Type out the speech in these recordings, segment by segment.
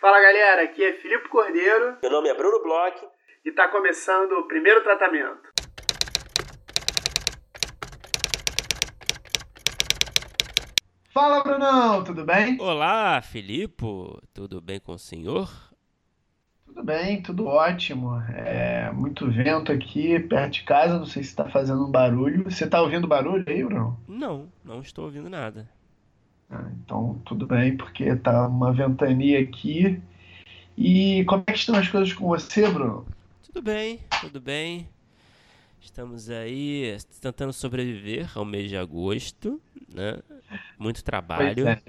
Fala galera, aqui é Filipe Cordeiro. Meu nome é Bruno Bloch. E está começando o primeiro tratamento. Fala Brunão, tudo bem? Olá, Filipe, tudo bem com o senhor? Tudo bem, tudo ótimo. É muito vento aqui perto de casa, não sei se está fazendo um barulho. Você está ouvindo barulho aí, Bruno? Não, não estou ouvindo nada. Então, tudo bem, porque tá uma ventania aqui. E como é que estão as coisas com você, Bruno? Tudo bem, tudo bem. Estamos aí tentando sobreviver ao mês de agosto, né? Muito trabalho. É.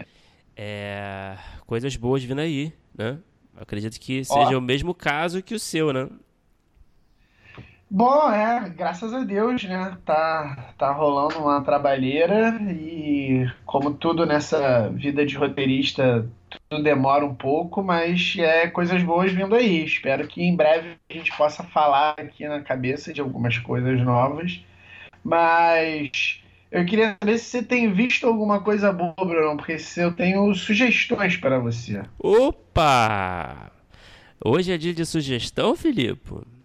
É... Coisas boas vindo aí, né? Acredito que seja Ó, o mesmo caso que o seu, né? Bom, é, graças a Deus, né? Tá, tá rolando uma trabalheira e, como tudo nessa vida de roteirista, tudo demora um pouco, mas é coisas boas vindo aí. Espero que em breve a gente possa falar aqui na cabeça de algumas coisas novas. Mas eu queria saber se você tem visto alguma coisa boa, Bruno, porque eu tenho sugestões para você. Opa! Hoje é dia de sugestão, Filipe?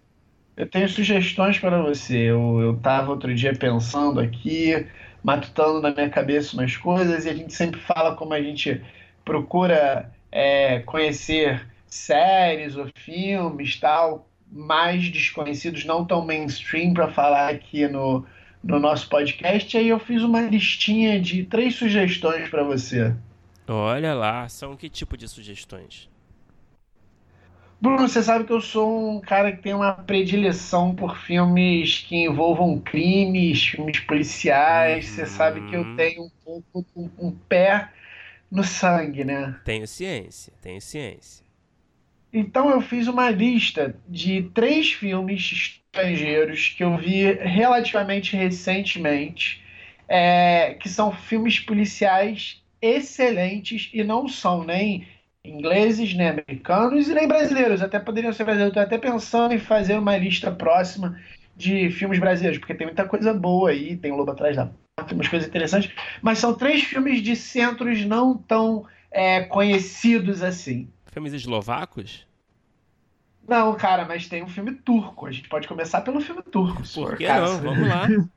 Eu tenho sugestões para você. Eu estava outro dia pensando aqui, matutando na minha cabeça umas coisas, e a gente sempre fala como a gente procura é, conhecer séries ou filmes tal, mais desconhecidos, não tão mainstream, para falar aqui no, no nosso podcast. E aí eu fiz uma listinha de três sugestões para você. Olha lá, são que tipo de sugestões? Bruno, você sabe que eu sou um cara que tem uma predileção por filmes que envolvam crimes, filmes policiais. Uhum. Você sabe que eu uhum. tenho um pouco um, um pé no sangue, né? Tenho ciência, tenho ciência. Então eu fiz uma lista de três filmes estrangeiros que eu vi relativamente recentemente, é, que são filmes policiais excelentes e não são nem ingleses, nem americanos e nem brasileiros. Até poderiam ser brasileiros. Estou até pensando em fazer uma lista próxima de filmes brasileiros, porque tem muita coisa boa aí. Tem o Lobo Atrás da Porta, umas coisas interessantes. Mas são três filmes de centros não tão é, conhecidos assim. Filmes eslovacos? Não, cara, mas tem um filme turco. A gente pode começar pelo filme turco. Por que não? Vamos lá.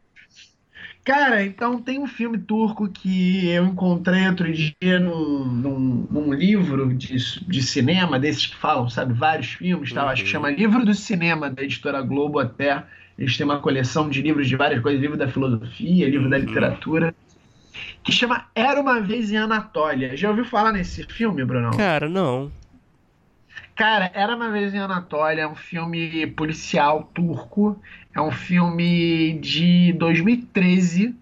Cara, então tem um filme turco que eu encontrei outro dia num, num, num livro de, de cinema, desses que falam, sabe, vários filmes, tal, uhum. acho que chama Livro do Cinema, da editora Globo até. Eles têm uma coleção de livros de várias coisas, livro da filosofia, livro uhum. da literatura, que chama Era Uma Vez em Anatólia. Já ouviu falar nesse filme, Bruno? Cara, não. Cara, Era Uma Vez em Anatólia é um filme policial turco. É um filme de 2013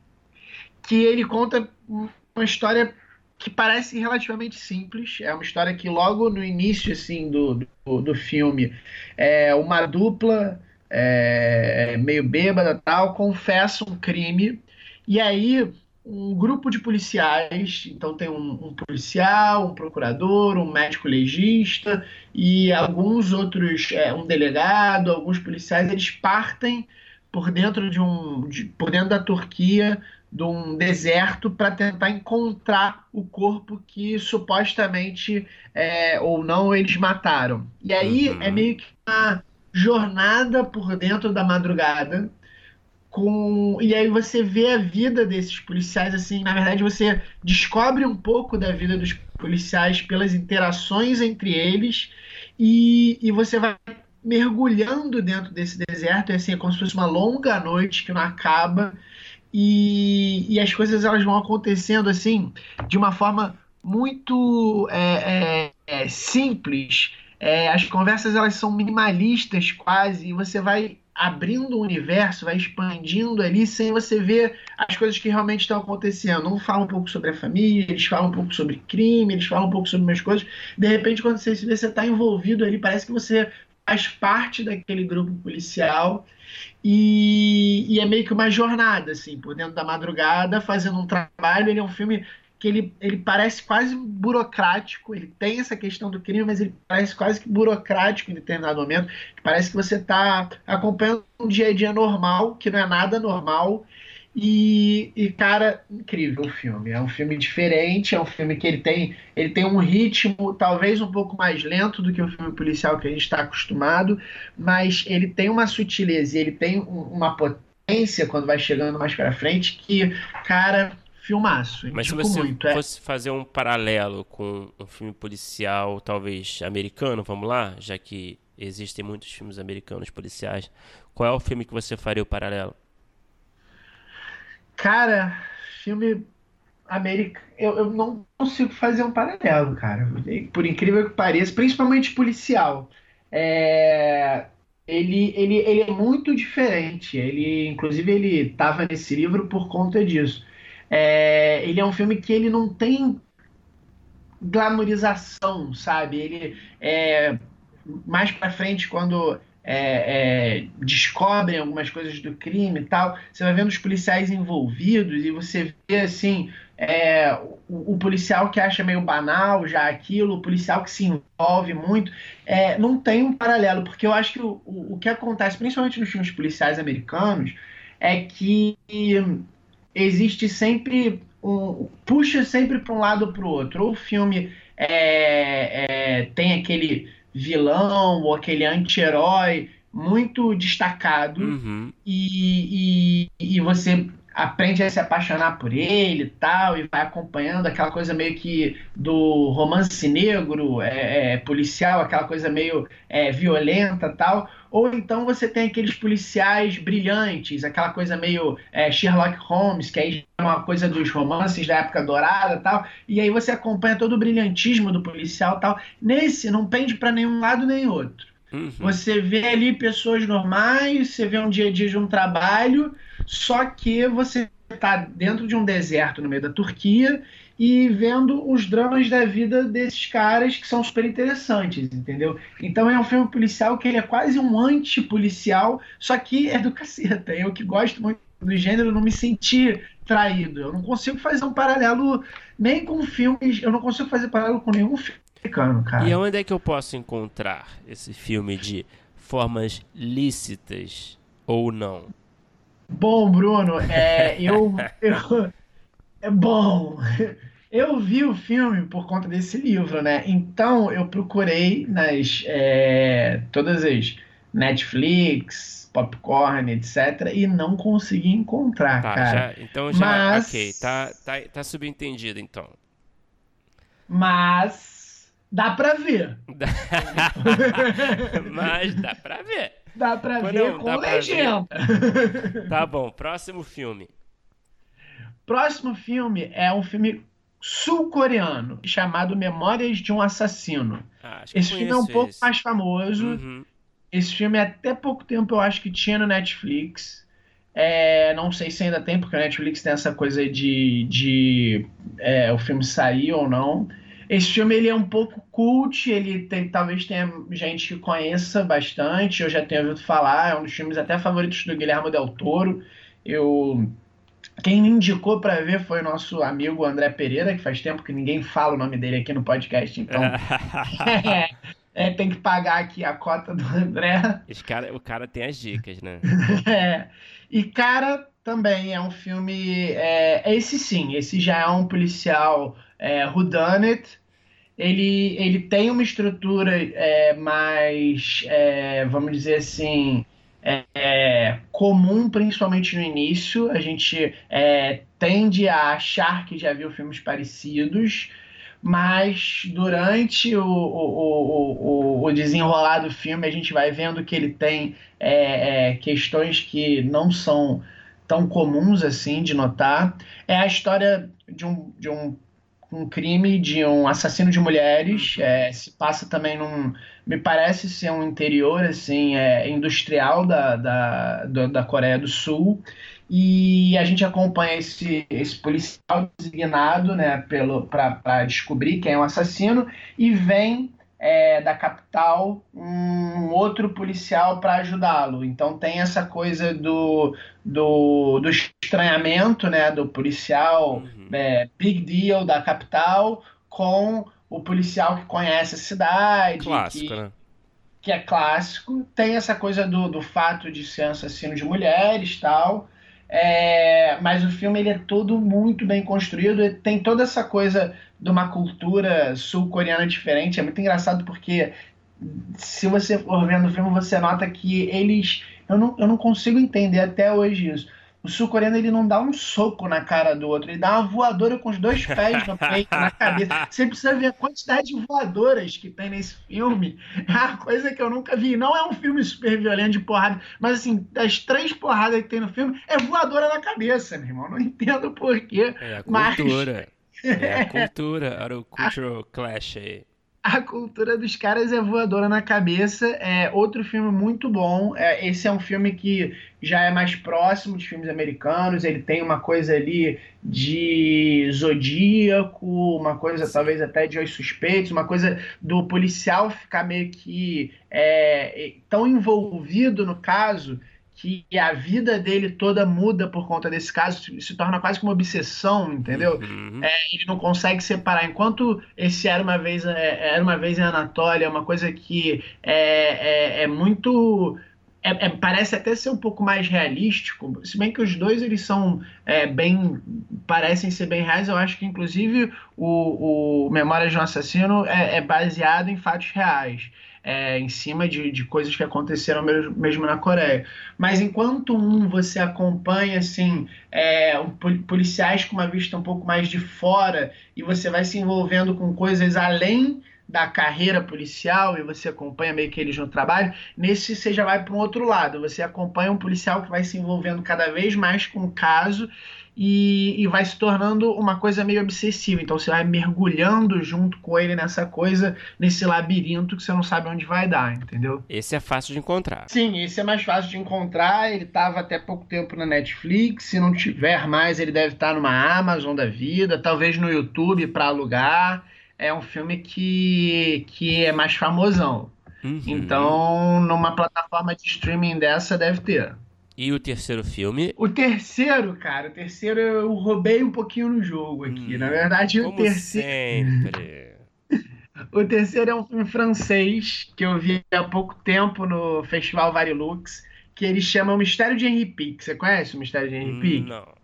que ele conta uma história que parece relativamente simples. É uma história que logo no início assim do, do, do filme é uma dupla é, meio bêbada tal confessa um crime e aí um grupo de policiais, então tem um, um, policial, um procurador, um médico legista e alguns outros, é, um delegado, alguns policiais, eles partem por dentro de um, de, por dentro da Turquia, de um deserto para tentar encontrar o corpo que supostamente é, ou não eles mataram. E aí uhum. é meio que uma jornada por dentro da madrugada com e aí você vê a vida desses policiais assim, na verdade você descobre um pouco da vida dos policiais pelas interações entre eles e, e você vai mergulhando dentro desse deserto, é assim, é como se fosse uma longa noite que não acaba e, e as coisas elas vão acontecendo assim de uma forma muito é, é, é simples. É, as conversas elas são minimalistas quase e você vai abrindo o universo, vai expandindo ali sem você ver as coisas que realmente estão acontecendo. Um fala um pouco sobre a família, eles falam um pouco sobre crime, eles falam um pouco sobre umas coisas. De repente, quando você se vê, você está envolvido ali, parece que você faz parte daquele grupo policial e, e, é meio que uma jornada, assim, por dentro da madrugada, fazendo um trabalho. Ele é um filme que ele, ele parece quase burocrático, ele tem essa questão do crime, mas ele parece quase que burocrático em determinado momento. Parece que você está acompanhando um dia a dia normal, que não é nada normal, E, e, cara, incrível o filme. É um filme diferente, é um filme que ele tem, ele tem um ritmo talvez um pouco mais lento do que o filme policial que a gente está acostumado, mas ele tem uma sutileza, ele tem uma potência quando vai chegando mais para frente que, cara, filmaço. Mas se você muito, é. fosse é... fazer um paralelo com um filme policial, talvez americano, vamos lá, já que existem muitos filmes americanos policiais, qual é o filme que você faria o paralelo? Cara, filme americano. Eu, eu não consigo fazer um paralelo, cara. Por incrível que pareça, principalmente policial. É, ele, ele, ele é muito diferente. Ele, inclusive, ele estava nesse livro por conta disso. É, ele é um filme que ele não tem glamorização, sabe? Ele é mais para frente quando é, é, descobrem algumas coisas do crime e tal, você vai vendo os policiais envolvidos e você vê assim é, o, o, policial que acha meio banal já aquilo, o policial que se envolve muito, é, não tem um paralelo, porque eu acho que o, o, o que acontece, principalmente nos filmes policiais americanos, é que existe sempre um, puxa sempre para um lado ou para o outro. Ou o filme é, é, tem aquele vilão ou aquele anti-herói muito destacado uhum. e, e, e, você aprende a se apaixonar por ele e tal, e vai acompanhando aquela coisa meio que do romance negro, é, é, policial, aquela coisa meio é, violenta tal. Ou então você tem aqueles policiais brilhantes, aquela coisa meio é, Sherlock Holmes, que aí é uma coisa dos romances da época dourada tal. E aí você acompanha todo o brilhantismo do policial tal. Nesse não pende para nenhum lado nem outro. Uhum. Você vê ali pessoas normais, você vê um dia a dia de um trabalho, só que você está dentro de um deserto no meio da Turquia e vendo os dramas da vida desses caras que são super interessantes, entendeu? Então é um filme policial que ele é quase um anti-policial, só que é do caceta. Eu que gosto muito do gênero, não me senti traído. Eu não consigo fazer um paralelo nem com filmes, eu não consigo fazer paralelo com nenhum filme cara. E onde é que eu posso encontrar esse filme de formas lícitas ou não? Bom, Bruno, é, eu, eu. É bom. Eu vi o filme por conta desse livro, né? Então eu procurei nas é, todas as Netflix, Popcorn, etc. e não consegui encontrar, tá, cara. Já, então já, Mas... ok, tá, tá, tá subentendido então. Mas dá pra ver. Mas dá pra ver. Dá pra Quando ver com legenda. Ver. Tá bom, próximo filme. Próximo filme é um filme sul-coreano chamado Memórias de um Assassino. Ah, esse filme é um pouco esse. mais famoso. Uhum. Esse filme até pouco tempo eu acho que tinha no Netflix. É, não sei se ainda tem, porque o Netflix tem essa coisa de, de é, o filme sair ou não. Esse filme ele é um pouco cult, ele tem, talvez tenha gente que conheça bastante, eu já tenho ouvido falar, é um dos filmes até favoritos do Guilherme Del Toro. Eu quem me indicou para ver foi o nosso amigo André Pereira, que faz tempo que ninguém fala o nome dele aqui no podcast, então é, é, tem que pagar aqui a cota do André. Esse cara, o cara tem as dicas, né? é. E cara, também é um filme, é, esse sim, esse já é um policial é, whodunit, ele, ele tem uma estrutura é, mais, é, vamos dizer assim, é, é, comum, principalmente no início. A gente é, tende a achar que já viu filmes parecidos, mas durante o, o, o, o desenrolar do filme a gente vai vendo que ele tem é, é, questões que não são tão comuns assim de notar. É a história de um, de um um crime de um assassino de mulheres. Uhum. É, se passa também num. Me parece ser um interior assim, é, industrial da, da, da Coreia do Sul. E a gente acompanha esse, esse policial designado né, para descobrir quem é o assassino e vem é, da capital um outro policial para ajudá-lo. Então tem essa coisa do, do, do estranhamento né, do policial uhum. é, big deal da capital com o policial que conhece a cidade. Clássico, que, né? que é clássico. Tem essa coisa do, do fato de ser assassino de mulheres tal. É, mas o filme ele é todo muito bem construído. Tem toda essa coisa de uma cultura sul-coreana diferente. É muito engraçado porque se você for vendo o filme, você nota que eles. Eu não, eu não consigo entender até hoje isso o sul-coreano ele não dá um soco na cara do outro, ele dá uma voadora com os dois pés no peito, na cabeça. Você precisa ver a quantidade de voadoras que tem nesse filme. É uma coisa que eu nunca vi. Não é um filme super violento de porrada, mas assim, das três porradas que tem no filme, é voadora na cabeça, meu irmão. Não entendo porquê. É a cultura. Mas... É a cultura, era o cultural clash aí a cultura dos caras é voadora na cabeça. É outro filme muito bom. É, esse é um filme que já é mais próximo de filmes americanos. Ele tem uma coisa ali de zodíaco, uma coisa talvez até de Os Suspeitos, uma coisa do policial ficar meio que é, tão envolvido no caso que a vida dele toda muda por conta desse caso, se torna quase como uma obsessão, entendeu? Uhum. É, ele não consegue separar. Enquanto esse era uma vez, é, era uma vez em Anatólia, é uma coisa que é, é, é muito é, é, parece até ser um pouco mais realístico, se bem que os dois eles são é, bem parecem ser bem reais. Eu acho que inclusive o, o Memórias de um Assassino é, é baseado em fatos reais é, em cima de, de coisas que aconteceram mesmo, mesmo, na Coreia. Mas enquanto um você acompanha assim é, policiais com uma vista um pouco mais de fora e você vai se envolvendo com coisas além da carreira policial e você acompanha meio que eles no trabalho, nesse você já vai para um outro lado. Você acompanha um policial que vai se envolvendo cada vez mais com o caso e, e, vai se tornando uma coisa meio obsessiva. Então você vai mergulhando junto com ele nessa coisa, nesse labirinto que você não sabe onde vai dar, entendeu? Esse é fácil de encontrar. Sim, esse é mais fácil de encontrar. Ele estava até pouco tempo na Netflix. Se não tiver mais, ele deve estar numa Amazon da vida, talvez no YouTube para alugar. É um filme que, que é mais famosão. Uhum. Então, numa plataforma de streaming dessa, deve ter. E o terceiro filme? O terceiro, cara, o terceiro eu roubei um pouquinho no jogo aqui. Hum, Na verdade, o terceiro. Sempre. o terceiro é um filme francês que eu vi há pouco tempo no Festival Varilux, que ele chama O Mistério de Henri Pique. Você conhece o Mistério de Henri Pique? Não.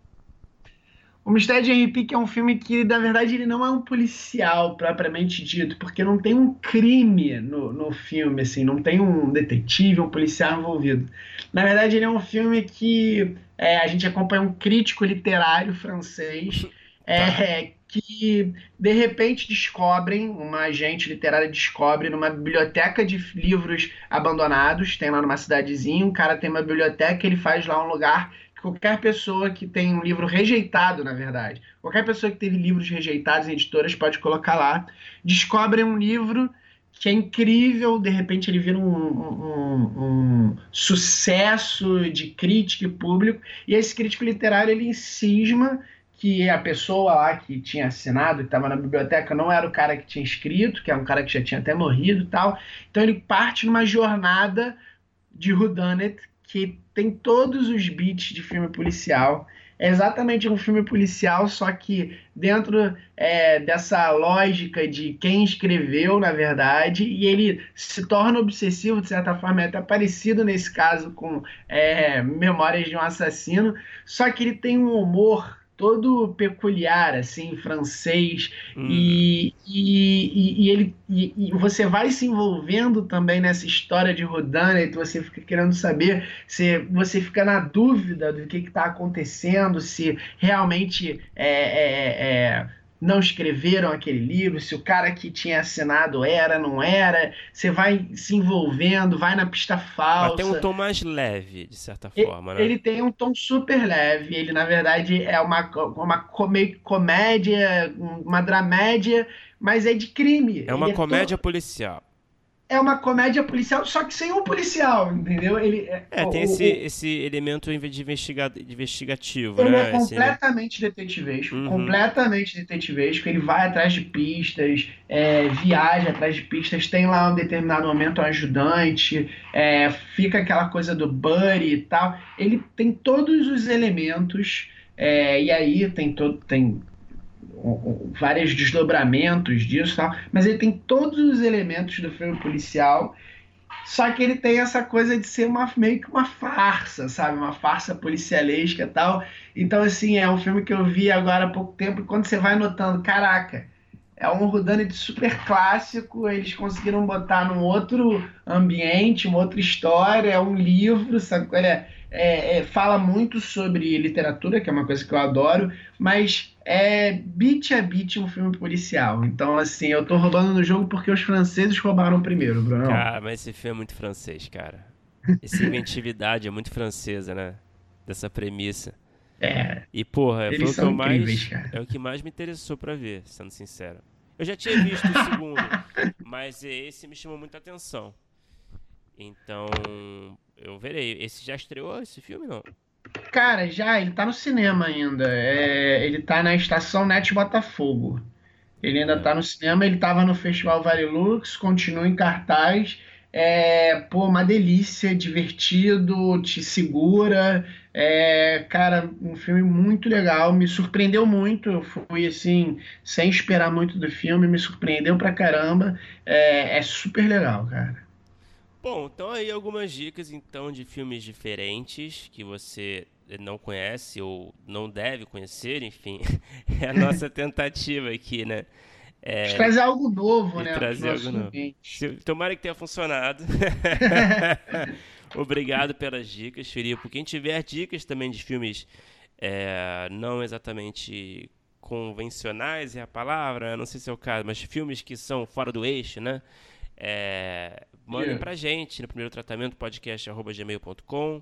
O Mistério de Henry Pick é um filme que, na verdade, ele não é um policial propriamente dito, porque não tem um crime no, no filme, assim, não tem um detetive, um policial envolvido. Na verdade, ele é um filme que é, a gente acompanha um crítico literário francês é, que, de repente, descobrem, uma agente literária descobre numa biblioteca de livros abandonados, tem lá numa cidadezinha, um cara tem uma biblioteca, ele faz lá um lugar qualquer pessoa que tem um livro rejeitado, na verdade, qualquer pessoa que teve livros rejeitados em editoras pode colocar lá, descobre um livro que é incrível, de repente ele vira um, um, um, sucesso de crítica e público, e esse crítico literário ele cisma que a pessoa lá que tinha assinado, que estava na biblioteca, não era o cara que tinha escrito, que é um cara que já tinha até morrido e tal. Então ele parte numa jornada de whodunit que tem todos os beats de filme policial. É exatamente um filme policial, só que dentro é, dessa lógica de quem escreveu, na verdade, e ele se torna obsessivo, de certa forma, é até parecido nesse caso com é, Memórias de um Assassino, só que ele tem um humor todo peculiar, assim, francês, hum. e, e, e, ele, e, e, você vai se envolvendo também nessa história de Rodin, você fica querendo saber, se você fica na dúvida do que está acontecendo, se realmente é, é, é não escreveram aquele livro, se o cara que tinha assinado era, não era. Você vai se envolvendo, vai na pista falsa. Mas tem um tom mais leve, de certa forma, ele, né? Ele tem um tom super leve. Ele, na verdade, é uma, uma meio comédia, uma dramédia, mas é de crime. É uma ele comédia é to... policial é uma comédia policial, só que sem um policial, entendeu? Ele, é, é tem o, esse, o, esse elemento de, investiga, investigativo, ele né? é completamente esse... detetivesco, uhum. completamente detetivesco. Ele vai atrás de pistas, é, viaja atrás de pistas, tem lá um determinado momento um ajudante, é, fica aquela coisa do buddy e tal. Ele tem todos os elementos, é, e aí tem todo... Tem, vários desdobramentos disso, tal, mas ele tem todos os elementos do filme policial Só que ele tem essa coisa de ser uma, meio que uma farsa, sabe? Uma farsa policialesca e tal. Então, assim, é um filme que eu vi agora há pouco tempo. E quando você vai notando, caraca, é um Rudanit super clássico. Eles conseguiram botar num outro ambiente, uma outra história. É um livro, sabe? Ele é, é, é, fala muito sobre literatura, que é uma coisa que eu adoro, mas é bit a bit um filme policial. Então, assim, eu tô roubando no jogo porque os franceses roubaram primeiro, Bruno. Cara, mas esse filme é muito francês, cara. Essa inventividade é muito francesa, né? Dessa premissa. É. E, porra, foi o que, mais, é o que mais me interessou para ver, sendo sincero. Eu já tinha visto o segundo, mas esse me chamou muita atenção. Então, eu verei. Esse já estreou esse filme, não? Cara, já, ele tá no cinema ainda. É, ele tá na estação Net Botafogo. Ele ainda tá no cinema, ele tava no Festival Varilux, continua em cartaz. É, pô, uma delícia, divertido, te segura. É, cara, um filme muito legal, me surpreendeu muito. Eu fui assim, sem esperar muito do filme, me surpreendeu pra caramba. É, é super legal, cara. Bom, então aí algumas dicas então de filmes diferentes que você não conhece ou não deve conhecer, enfim, é a nossa tentativa aqui, né? É, trazer algo novo, né? Trazer algo novo. Tomara que tenha funcionado. Obrigado pelas dicas, Filipe. Quem tiver dicas também de filmes é, não exatamente convencionais é a palavra, não sei se é o caso, mas filmes que são fora do eixo, né? É, mandem yeah. pra gente no primeiro tratamento podcast.gmail.com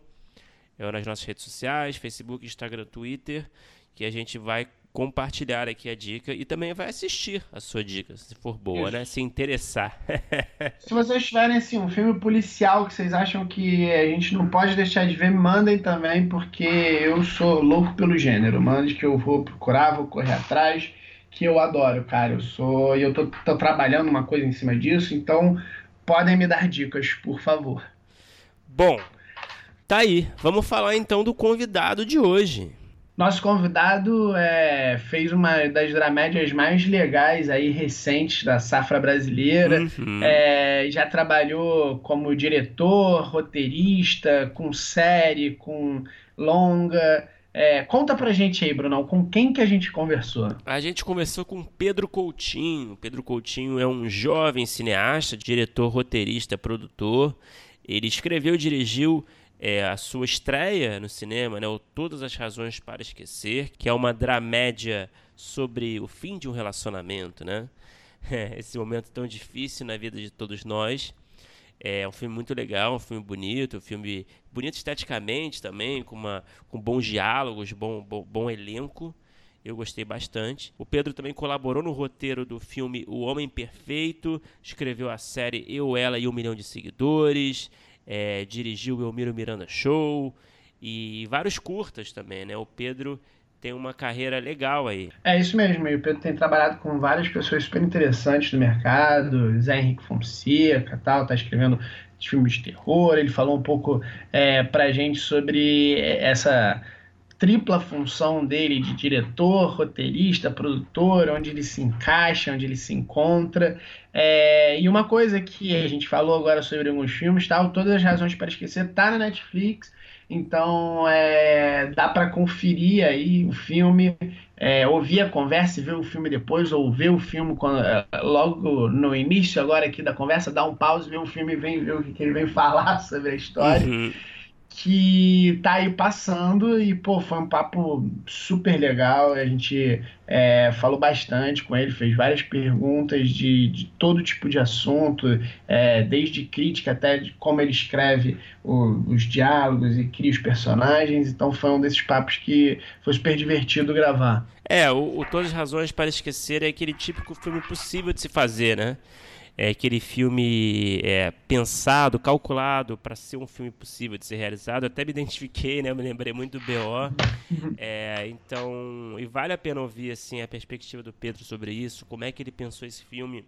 ou nas nossas redes sociais, Facebook, Instagram, Twitter, que a gente vai compartilhar aqui a dica e também vai assistir a sua dica, se for boa, Isso. né? Se interessar. se vocês tiverem assim, um filme policial que vocês acham que a gente não pode deixar de ver, mandem também, porque eu sou louco pelo gênero. Mande que eu vou procurar, vou correr atrás que eu adoro, cara. Eu sou. E eu tô, tô trabalhando uma coisa em cima disso, então podem me dar dicas, por favor. Bom, tá aí. Vamos falar então do convidado de hoje. Nosso convidado é, fez uma das dramédias mais legais aí recentes da safra brasileira. Uhum. É, já trabalhou como diretor, roteirista, com série, com longa. É, conta pra gente aí, Brunão, com quem que a gente conversou? A gente conversou com Pedro Coutinho. Pedro Coutinho é um jovem cineasta, diretor, roteirista, produtor. Ele escreveu e dirigiu é, a sua estreia no cinema, né, o Todas as Razões para Esquecer, que é uma dramédia sobre o fim de um relacionamento, né? Esse momento tão difícil na vida de todos nós. É um filme muito legal, um filme bonito, um filme bonito esteticamente também, com, uma, com bons diálogos, bom, bom, bom elenco. Eu gostei bastante. O Pedro também colaborou no roteiro do filme O Homem Perfeito, escreveu a série Eu, Ela e Um Milhão de Seguidores, é, dirigiu o Elmiro Miranda Show e vários curtas também, né? O Pedro tem uma carreira legal aí. É isso mesmo, e o Pedro tem trabalhado com várias pessoas super interessantes do mercado, Zé Henrique Fonseca tal, tá escrevendo filmes de terror, ele falou um pouco é, pra gente sobre essa tripla função dele de diretor, roteirista, produtor, onde ele se encaixa, onde ele se encontra. É, e uma coisa que a gente falou agora sobre alguns filmes, tal, Todas as Razões para Esquecer, tá na Netflix. Então é, dá para conferir aí o filme, é, ouvir a conversa e ver o filme depois, ou ver o filme quando, é, logo no início agora aqui da conversa, dar um pause, ver o filme e ver o que ele vem falar sobre a história. Uhum que tá aí passando e, pô, foi um papo super legal. A gente é, falou bastante com ele, fez várias perguntas de, de todo tipo de assunto, é, desde crítica até de como ele escreve o, os diálogos e cria os personagens. Então foi um desses papos que foi super divertido gravar. É, o, o Todas as Razões para Esquecer é aquele típico filme possível de se fazer, né? É aquele filme é, pensado, calculado para ser um filme possível de ser realizado. Eu até me identifiquei, né? Eu me lembrei muito do BO. É, então, e vale a pena ouvir assim a perspectiva do Pedro sobre isso, como é que ele pensou esse filme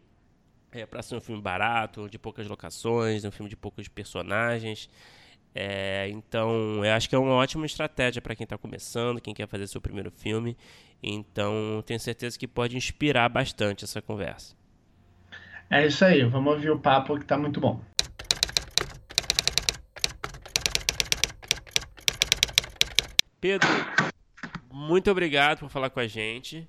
é, para ser um filme barato, de poucas locações, um filme de poucos personagens. É, então, eu acho que é uma ótima estratégia para quem está começando, quem quer fazer seu primeiro filme. Então, tenho certeza que pode inspirar bastante essa conversa. É isso aí, vamos ouvir o papo que tá muito bom. Pedro, muito obrigado por falar com a gente.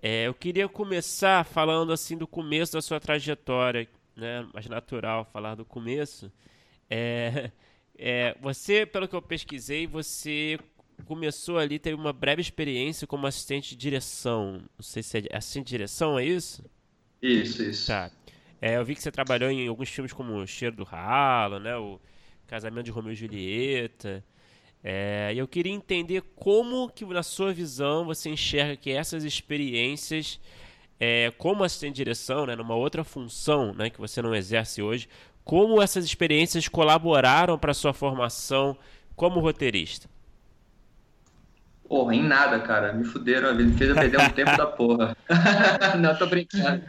É, eu queria começar falando assim do começo da sua trajetória, né? Mais natural falar do começo. É, é, você, pelo que eu pesquisei, você começou ali, teve uma breve experiência como assistente de direção. Não sei se é assistente de direção, é isso? Isso, isso. Tá. É, eu vi que você trabalhou em alguns filmes como O Cheiro do Ralo, né? O Casamento de Romeu e Julieta. É, e eu queria entender como que, na sua visão, você enxerga que essas experiências, é, como assistente de direção, né, numa outra função né, que você não exerce hoje, como essas experiências colaboraram para a sua formação como roteirista? Porra, em nada, cara. Me fuderam, me fez eu perder um tempo da porra. não, tô brincando.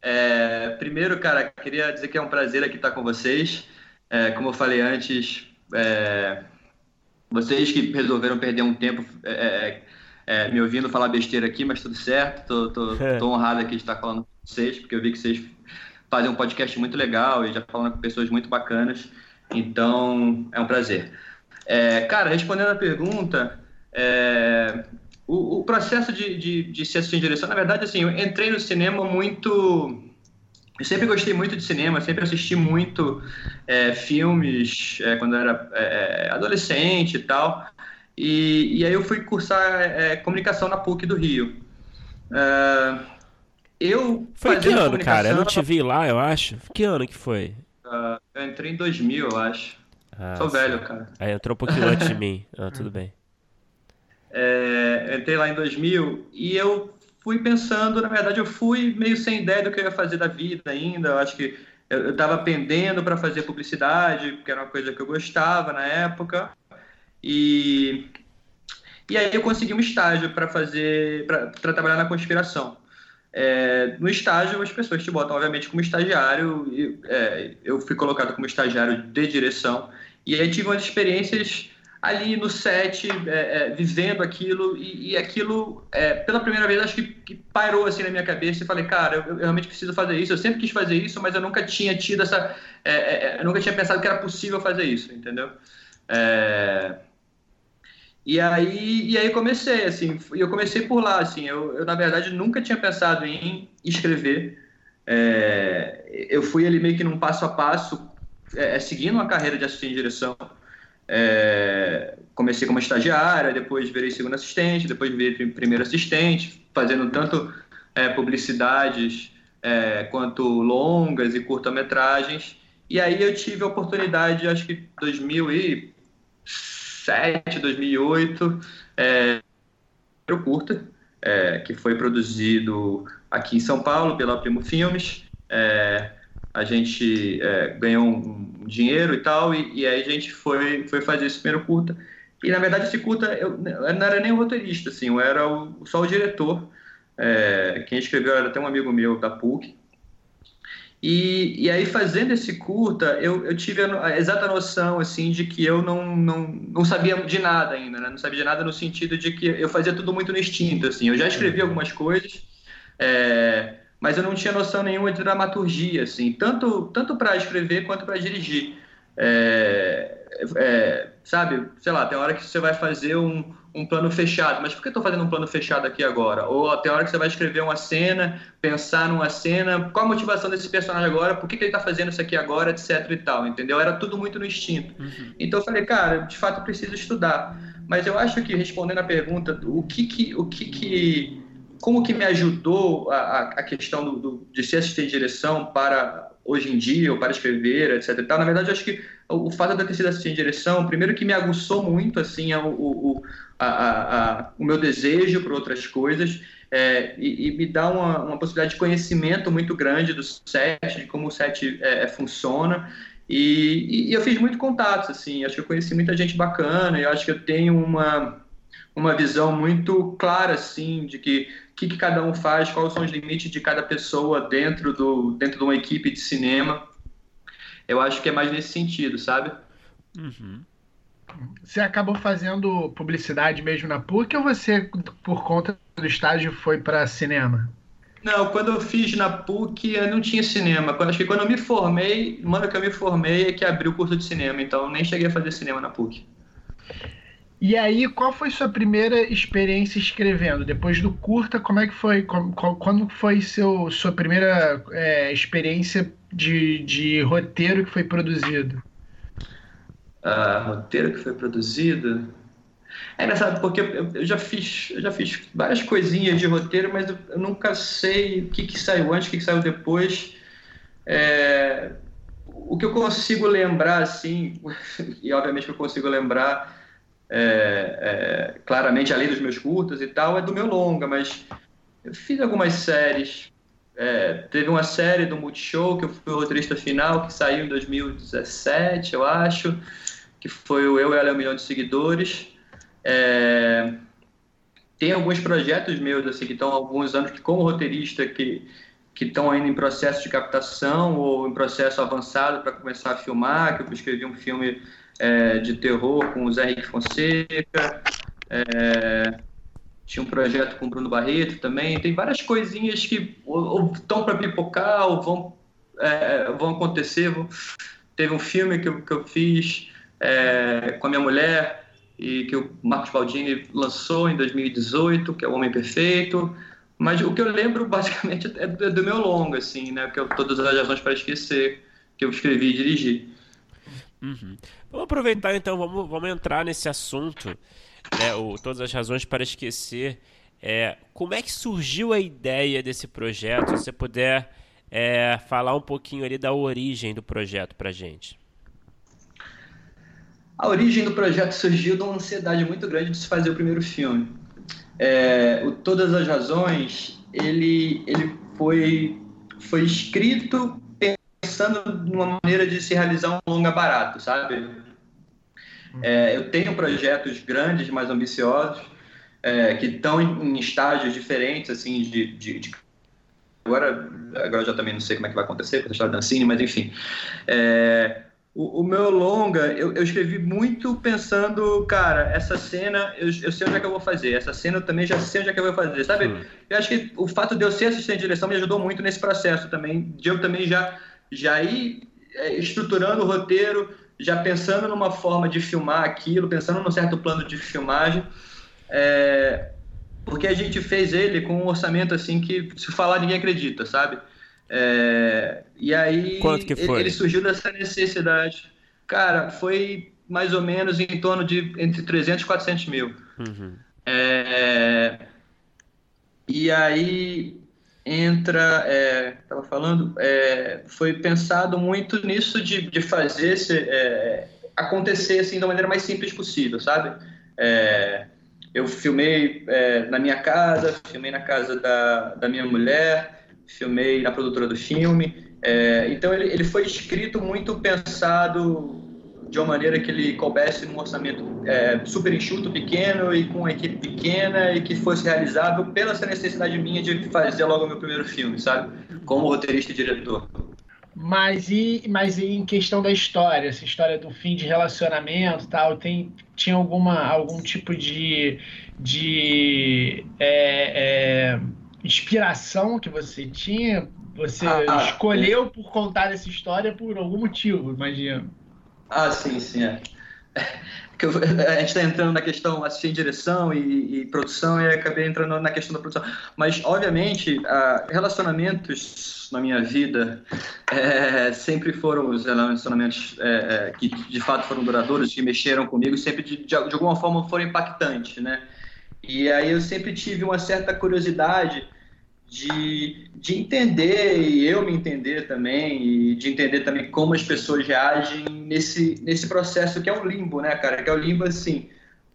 É, primeiro, cara, queria dizer que é um prazer aqui estar com vocês. É, como eu falei antes, é, vocês que resolveram perder um tempo é, é, é, me ouvindo falar besteira aqui, mas tudo certo. Tô, tô, tô honrado aqui de estar falando com vocês, porque eu vi que vocês fazem um podcast muito legal e já falando com pessoas muito bacanas. Então, é um prazer. cara, respondendo a pergunta, é, o, o, processo de, de, de se assistir em direção, na verdade, assim, eu entrei no cinema muito. Eu sempre gostei muito de cinema, sempre assisti muito é, filmes é, quando eu era é, adolescente e tal. E, e aí eu fui cursar é, comunicação na PUC do Rio. É, eu foi que ano, cara? Eu não te vi lá, eu acho. Que ano que foi? Uh, eu entrei em 2000, eu acho. Ah, Sou velho, cara. Aí entrou um pouquinho antes de mim. Ah, tudo bem. É, entrei lá em 2000 e eu fui pensando, na verdade, eu fui meio sem ideia do que eu ia fazer da vida ainda. Eu acho que eu estava pendendo para fazer publicidade, porque era uma coisa que eu gostava na época. E, e aí eu consegui um estágio para fazer, para trabalhar na conspiração. É, no estágio, as pessoas te botam, obviamente, como estagiário. E, é, eu fui colocado como estagiário de direção. E aí tive umas experiências ali no set, é, é, vivendo aquilo, e, e aquilo, é, pela primeira vez, acho que, que, pairou assim na minha cabeça e falei, cara, eu, eu, realmente preciso fazer isso. Eu sempre quis fazer isso, mas eu nunca tinha tido essa. É, é, eu nunca tinha pensado que era possível fazer isso, entendeu? É, e aí, e aí comecei, assim, eu comecei por lá, assim, eu, eu na verdade nunca tinha pensado em escrever. eu fui ali meio que num passo a passo, seguindo uma carreira de assistente de direção. É, comecei como estagiária, depois virei segundo assistente, depois virei primeiro assistente, fazendo tanto é, publicidades é, quanto longas e curta-metragens. E aí eu tive a oportunidade, acho que 2007, 2008, é, curta, é, que foi produzido aqui em São Paulo pela Primo Filmes. É, a gente é, ganhou um dinheiro e tal, e, e, aí a gente foi, foi fazer esse primeiro curta. E na verdade esse curta eu, eu não era nem o roteirista, assim, eu era o, só o diretor. É, quem escreveu era até um amigo meu da PUC. E, e aí fazendo esse curta, eu, eu tive a, a, exata noção assim de que eu não, não, não sabia de nada ainda, né? não sabia de nada no sentido de que eu fazia tudo muito no instinto, assim. Eu já escrevi uhum. algumas coisas. É, mas eu não tinha noção nenhuma de dramaturgia, assim, tanto, tanto para escrever quanto para dirigir. É, é, sabe, sei lá, tem hora que você vai fazer um, um plano fechado, mas por que eu estou fazendo um plano fechado aqui agora? Ou tem hora que você vai escrever uma cena, pensar numa cena, qual a motivação desse personagem agora, por que, que ele está fazendo isso aqui agora, etc e tal, entendeu? Era tudo muito no instinto. Uhum. Então eu falei, cara, de fato eu preciso estudar. Mas eu acho que respondendo a pergunta, o que que, o que, que como que me ajudou a, a questão do, do, de ser assistente de direção para hoje em dia, ou para escrever, etc. E tal. Na verdade, eu acho que o fato de eu ter sido assistente de direção, primeiro que me aguçou muito assim, o, o, a, a, o meu desejo por outras coisas, é, e, e, me dá uma, uma, possibilidade de conhecimento muito grande do set, de como o set é, é funciona. E, e, eu fiz muito contatos, assim, acho que eu conheci muita gente bacana, eu acho que eu tenho uma, uma visão muito clara, assim, de que que, que cada um faz, quais são os limites de cada pessoa dentro, do, dentro de uma equipe de cinema. Eu acho que é mais nesse sentido, sabe? Uhum. Você acabou fazendo publicidade mesmo na PUC ou você, por conta do estágio, foi para cinema? Não, quando eu fiz na PUC, eu não tinha cinema. Acho que quando eu me formei, no ano que eu me formei é que abriu o curso de cinema, então eu nem cheguei a fazer cinema na PUC. E aí, qual foi sua primeira experiência escrevendo? Depois do curta, como é que foi? Quando foi seu, sua primeira é, experiência de, de roteiro que foi produzido? Uh, roteiro que foi produzido? É engraçado porque eu já fiz, eu já fiz várias coisinhas de roteiro, mas eu nunca sei o que, que saiu antes, o que, que saiu depois. É, o que eu consigo lembrar, assim, e obviamente eu consigo lembrar é, é, claramente, além dos meus curtas e tal, é do meu longa, mas eu fiz algumas séries. É, teve uma série do Multishow, que eu fui o roteirista final, que saiu em 2017, eu acho, que foi o Eu, Ela e um Milhão de Seguidores. É, tem alguns projetos meus, assim, que estão há alguns anos, que como roteirista, que que estão ainda em processo de captação ou em processo avançado para começar a filmar, que eu escrevi um filme é, de terror com o Zé Henrique Fonseca, é, tinha um projeto com o Bruno Barreto também, tem várias coisinhas que estão para pipocar ou vão, é, vão acontecer. Teve um filme que eu, que eu fiz é, com a minha mulher e que o Marcos Baldini lançou em 2018, que é O Homem Perfeito, mas o que eu lembro, basicamente, é do, é do meu longo, assim, né? Que é Todas as Razões para Esquecer, que eu escrevi e dirigi. Uhum. Vamos aproveitar, então, vamos, vamos entrar nesse assunto, né? O Todas as Razões para Esquecer. É, como é que surgiu a ideia desse projeto? Se você puder é, falar um pouquinho ali da origem do projeto para gente. A origem do projeto surgiu de uma ansiedade muito grande de se fazer o primeiro filme é, o Todas as Razões, ele, ele foi, foi escrito pensando numa maneira de se realizar um longa barato, sabe? É, eu tenho projetos grandes, mais ambiciosos, é, que estão em, em, estágios diferentes, assim, de, de, de, Agora, agora eu já também não sei como é que vai acontecer com a história da Ancine, mas enfim. É, o, o, meu longa, eu, eu, escrevi muito pensando, cara, essa cena, eu, eu, sei onde é que eu vou fazer. Essa cena eu também já sei onde é que eu vou fazer, sabe? Hum. Eu acho que o fato de eu ser assistente de direção me ajudou muito nesse processo também, de eu também já, já ir é, estruturando o roteiro, já pensando numa forma de filmar aquilo, pensando num certo plano de filmagem. É, porque a gente fez ele com um orçamento assim que, se falar, ninguém acredita, sabe? É, e aí Quanto que foi? ele surgiu dessa necessidade. Cara, foi mais ou menos em torno de entre 300 e 400 mil. Uhum. É, e aí entra, é, estava falando, é, foi pensado muito nisso de, de fazer esse, é, acontecer assim da maneira mais simples possível, sabe? É, eu filmei é, na minha casa, filmei na casa da, da minha mulher, filmei na produtora do filme. É, então ele, ele foi escrito muito pensado de uma maneira que ele coubesse num orçamento é, super enxuto, pequeno e com uma equipe pequena e que fosse realizável pela essa necessidade minha de fazer logo o meu primeiro filme, sabe? Como roteirista e diretor. Mas e, mas e em questão da história, essa história do fim de relacionamento tal, tem, tinha alguma, algum tipo de, de é, é inspiração que você tinha? Você ah, ah, escolheu por contar essa história por algum motivo, imagino. Ah, sim, sim. É. Que a gente está entrando na questão assistir em direção e, e, produção e acabei entrando na questão da produção. Mas, obviamente, relacionamentos na minha vida é, sempre foram os relacionamentos é, é, que de fato foram duradouros, que mexeram comigo, sempre de, de, de alguma forma foram impactantes, né? E aí eu sempre tive uma certa curiosidade de, de entender e eu me entender também e de entender também como as pessoas reagem nesse, nesse processo que é um limbo, né, cara? Que é o limbo assim,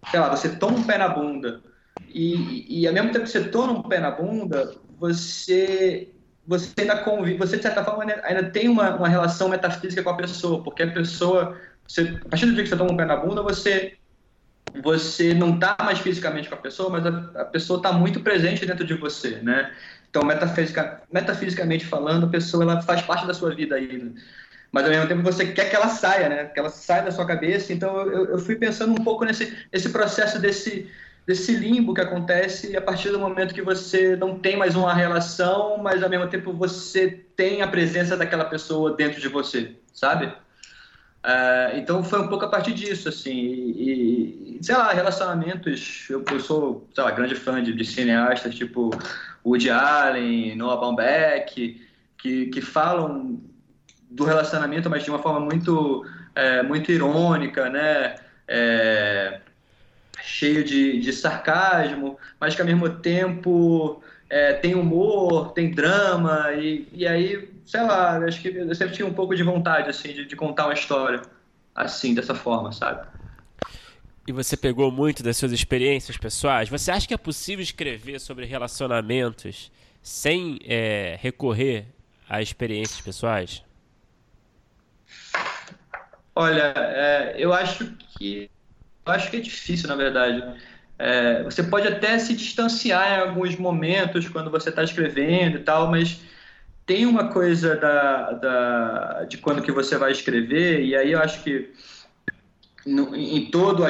sei lá, você toma um pé na bunda e, e ao mesmo tempo que você toma um pé na bunda, você você ainda convive, você de certa forma ainda tem uma, uma relação metafísica com a pessoa, porque a pessoa, você, a partir do dia que você toma um pé na bunda, você você não está mais fisicamente com a pessoa, mas a, a pessoa está muito presente dentro de você, né? Então, metafisica, metafisicamente falando, a pessoa ela faz parte da sua vida aí. Mas ao mesmo tempo você quer que ela saia, né? Que ela saia da sua cabeça. Então, eu, eu fui pensando um pouco nesse, nesse processo desse, desse limbo que acontece a partir do momento que você não tem mais uma relação, mas ao mesmo tempo você tem a presença daquela pessoa dentro de você, sabe? Uh, então foi um pouco a partir disso, assim, e, e sei lá, relacionamentos, eu, eu, sou, sei lá, grande fã de, de cineastas tipo Woody Allen, Noah Baumbach, que, que falam do relacionamento, mas de uma forma muito, é, muito irônica, né, é, cheio de, de sarcasmo, mas que ao mesmo tempo é, tem humor, tem drama, e, e aí, sei lá, acho que eu sempre tinha um pouco de vontade, assim, de, de contar uma história assim, dessa forma, sabe? E você pegou muito das suas experiências pessoais? Você acha que é possível escrever sobre relacionamentos sem é, recorrer a experiências pessoais? Olha, é, eu acho que eu acho que é difícil, na verdade. É, você pode até se distanciar em alguns momentos quando você está escrevendo e tal, mas tem uma coisa da, da, de quando que você vai escrever, e aí eu acho que no, em todo o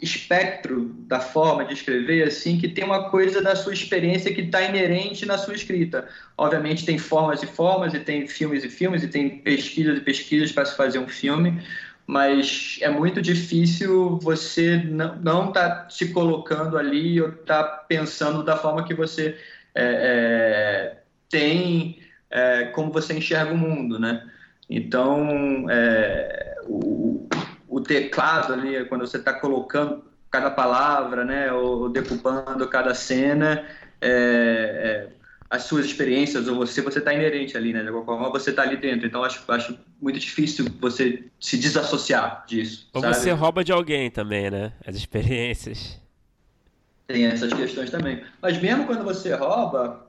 espectro da forma de escrever, assim, que tem uma coisa da sua experiência que está inerente na sua escrita. Obviamente tem formas e formas, e tem filmes e filmes, e tem pesquisas e pesquisas para se fazer um filme, mas é muito difícil você não estar tá se colocando ali ou estar tá pensando da forma que você é, é, tem, é, como você enxerga o mundo, né? Então, é, o, o, teclado ali, quando você está colocando cada palavra, né, ou decupando cada cena, é, é as suas experiências ou você, você está inerente ali, né? De alguma forma você está ali dentro. Então acho, acho muito difícil você se desassociar disso. Ou sabe? você rouba de alguém também, né? As experiências. Tem essas questões também. Mas mesmo quando você rouba,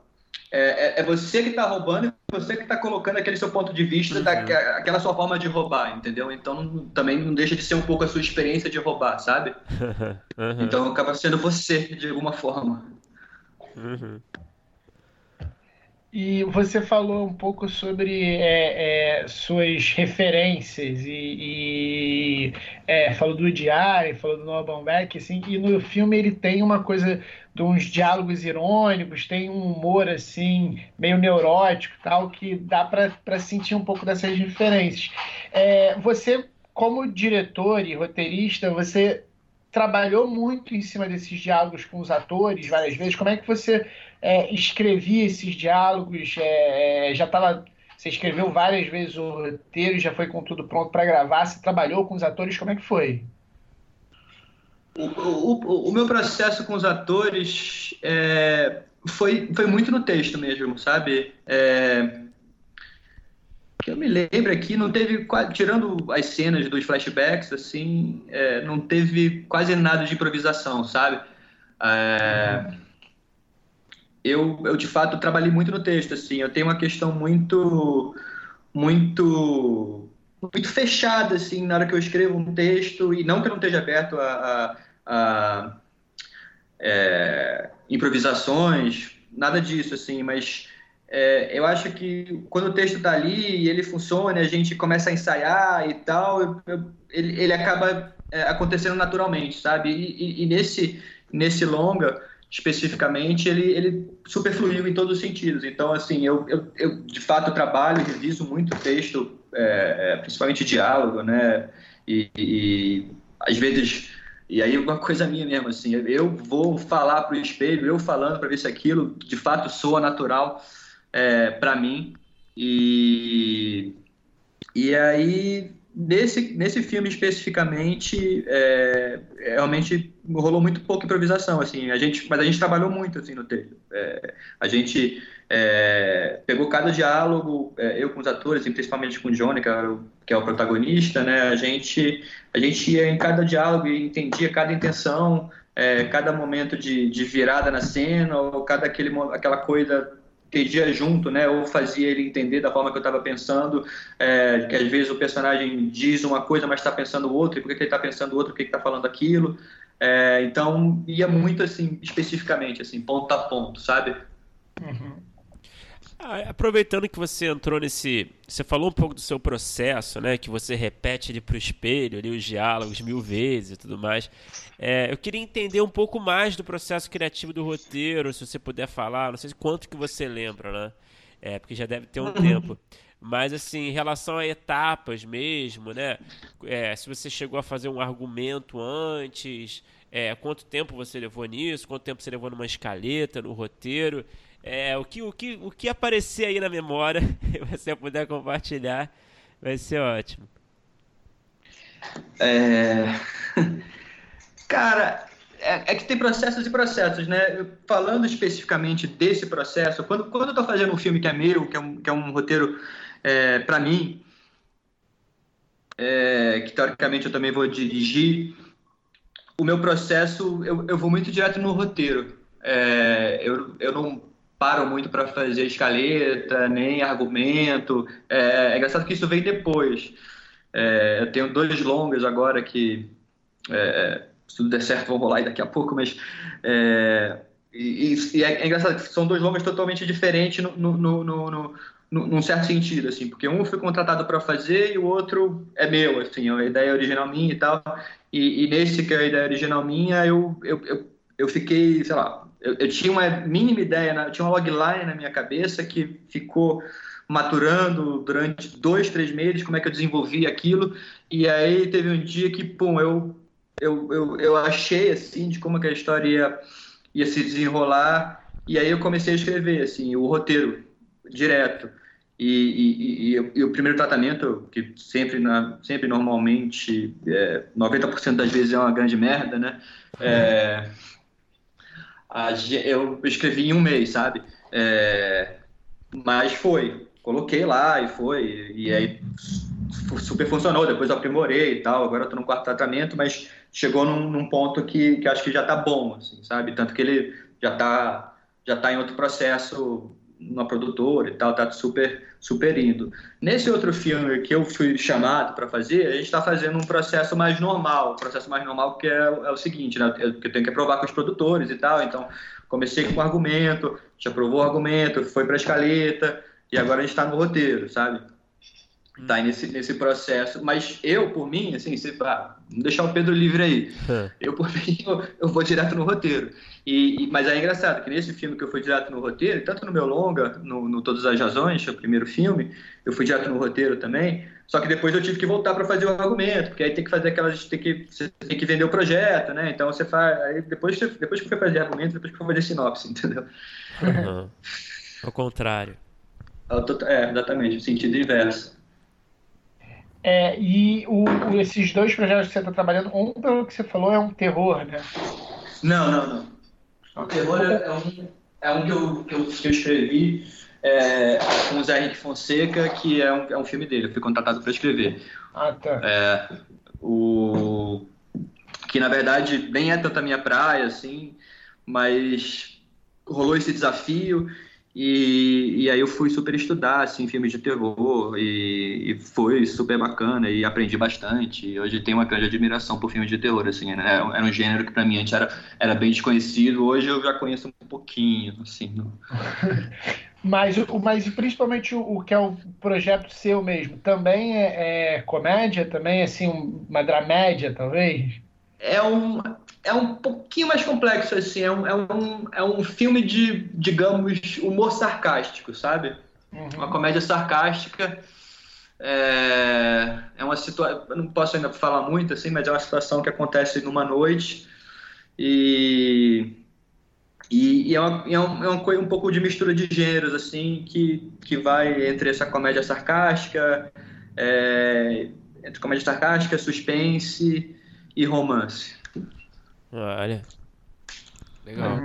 é, é, é você que está roubando e você que está colocando aquele seu ponto de vista, uhum. daquela sua forma de roubar, entendeu? Então também não deixa de ser um pouco a sua experiência de roubar, sabe? uhum. Então acaba sendo você, de alguma forma. Uhum. E você falou um pouco sobre é, é, suas referências e, e é, falou do Diário, falou do Noah Baumbach, assim, e no filme ele tem uma coisa de uns diálogos irônicos, tem um humor assim meio neurótico, tal, que dá para sentir um pouco dessas referências. É, você, como diretor e roteirista, você trabalhou muito em cima desses diálogos com os atores várias vezes. Como é que você é, escrevia esses diálogos? É, é já estava. Você escreveu várias vezes o roteiro, já foi com tudo pronto para gravar. Você trabalhou com os atores? Como é que foi? O, o, o meu processo com os atores é, foi, foi muito no texto mesmo, sabe? É, que eu me lembro aqui, não teve, tirando as cenas dos flashbacks, assim, é, não teve quase nada de improvisação, sabe? É, eu, eu, de fato, trabalhei muito no texto, assim, eu tenho uma questão muito, muito, muito fechada, assim, na hora que eu escrevo um texto, e não que eu não esteja aberto a, a, a é, improvisações, nada disso, assim, mas é, eu acho que quando o texto está ali e ele funciona, a gente começa a ensaiar e tal, eu, eu, ele, ele acaba é, acontecendo naturalmente, sabe? E, e, e, nesse, nesse longa, especificamente, ele, ele super fluiu em todos os sentidos. Então, assim, eu, eu, eu de fato trabalho, reviso muito texto, é, é, principalmente diálogo, né? E, e às vezes e aí uma coisa minha mesmo, assim, eu vou falar para o espelho, eu falando para ver se aquilo de fato soa natural é, para mim. E, e aí, nesse, nesse filme especificamente, é, realmente rolou muito pouca improvisação, assim, a gente, mas a gente trabalhou muito, assim, no texto. É, a gente é, pegou cada diálogo, é, eu com os atores, principalmente com o Johnny, que é o, que é o protagonista, né, a gente, a gente ia em cada diálogo e entendia cada intenção, é, cada momento de, de virada na cena, ou cada aquele, aquela coisa entendia junto, né? Ou fazia ele entender da forma que eu estava pensando, é, que às vezes o personagem diz uma coisa, mas está pensando outra, e por que, ele está pensando outra, por que está falando aquilo. É, então, ia muito assim, especificamente, assim, ponto a ponto, sabe? Uhum. Ah, aproveitando que você entrou nesse. Você falou um pouco do seu processo, né? Que você repete ele para o espelho, ali, os diálogos mil vezes e tudo mais. É, eu queria entender um pouco mais do processo criativo do roteiro, se você puder falar. Não sei quanto que você lembra, né? É, porque já deve ter um uhum. tempo. Mas, assim, em relação a etapas mesmo, né? É, se você chegou a fazer um argumento antes, é, quanto tempo você levou nisso, quanto tempo você levou numa escaleta, no roteiro. É, o, que, o, que, o que aparecer aí na memória e você puder compartilhar, vai ser ótimo. É... Cara, é, é, que tem processos e processos, né? Falando especificamente desse processo, quando, quando eu estou fazendo um filme que é meu, que é um, que é um roteiro é, para mim, é, que teoricamente eu também vou dirigir, o meu processo, eu, eu vou muito direto no roteiro. É, eu, eu não paro muito para fazer escaleta, nem argumento. É, é, engraçado que isso vem depois. É, eu tenho dois longas agora que é, se tudo der certo, vão rolar daqui a pouco, mas. É, e, e é, é, engraçado que são dois longas totalmente diferentes no, no, no, no, num certo sentido, assim, porque um foi contratado para fazer e o outro é meu, assim, a ideia original minha e tal. E, e nesse que é a ideia original minha, eu, eu, eu, eu fiquei, sei lá, eu, eu, tinha uma mínima ideia, eu tinha uma logline na minha cabeça que ficou maturando durante dois, três meses, como é que eu desenvolvi aquilo. E aí teve um dia que, pum, eu eu, eu, eu achei, assim, de como que a história ia, ia se desenrolar, e aí eu comecei a escrever, assim, o roteiro, direto. E, e, e, e o primeiro tratamento, que sempre, na, sempre normalmente, é, 90% das vezes é uma grande merda, né? É, eu escrevi em um mês, sabe? É, mas foi, coloquei lá e foi, e aí super funcionou, depois aprimorei e tal, agora eu tô no quarto tratamento, mas chegou num, num, ponto que, que acho que já tá bom, assim, sabe? Tanto que ele já tá, já tá em outro processo na produtora e tal, tá super, super indo. Nesse outro filme que eu fui chamado para fazer, a gente está fazendo um processo mais normal, um processo mais normal que é, é o seguinte, né? Eu, eu tenho que aprovar com os produtores e tal, então comecei com o argumento, já aprovou o argumento, foi para a escaleta, e agora a gente está no roteiro, sabe? Tá nesse, nesse processo. Mas eu, por mim, assim, se, ah, não deixar o Pedro livre aí. É. Eu, por mim, eu, eu, vou direto no roteiro. E, e, mas é engraçado que nesse filme que eu fui direto no roteiro, tanto no meu longa, no, no Todas as Razões, o primeiro filme, eu fui direto no roteiro também. Só que depois eu tive que voltar para fazer o argumento, porque aí tem que fazer aquelas. Tem que, você tem que vender o projeto, né? Então você faz. Aí depois, depois que foi fazer argumento, depois que foi fazer sinopse, entendeu? Uhum. Ao contrário. É, exatamente, o sentido inverso. É, e o, o, esses dois projetos que você está trabalhando, um, pelo que você falou, é um terror, né? Não, não, não. O terror é, é um, é um que, eu, que, eu, que eu escrevi é, com o Zé Henrique Fonseca, que é um, é um filme dele. Eu fui contratado para escrever. Ah, tá. É, o, que, na verdade, nem é tanto a minha praia, assim, mas rolou esse desafio e, e aí eu fui super estudar, assim, filmes de terror e, e foi super bacana e aprendi bastante. E hoje tenho uma grande admiração por filmes de terror, assim, né? Era um gênero que para mim antes era, era bem desconhecido, hoje eu já conheço um pouquinho, assim. mas, mas principalmente o, o, que é o projeto seu mesmo, também é, é comédia? Também, assim, uma dramédia, talvez? É um é um pouquinho mais complexo, assim. É um, é um, é um filme de, digamos, humor sarcástico, sabe? Uhum. Uma comédia sarcástica. É, é uma situação. Não posso ainda falar muito, assim, mas é uma situação que acontece numa noite. E. E, e é, uma, é, uma, é uma coisa um pouco de mistura de gêneros, assim, que, que vai entre essa comédia sarcástica, é, entre comédia sarcástica, suspense e romance. Olha. Legal.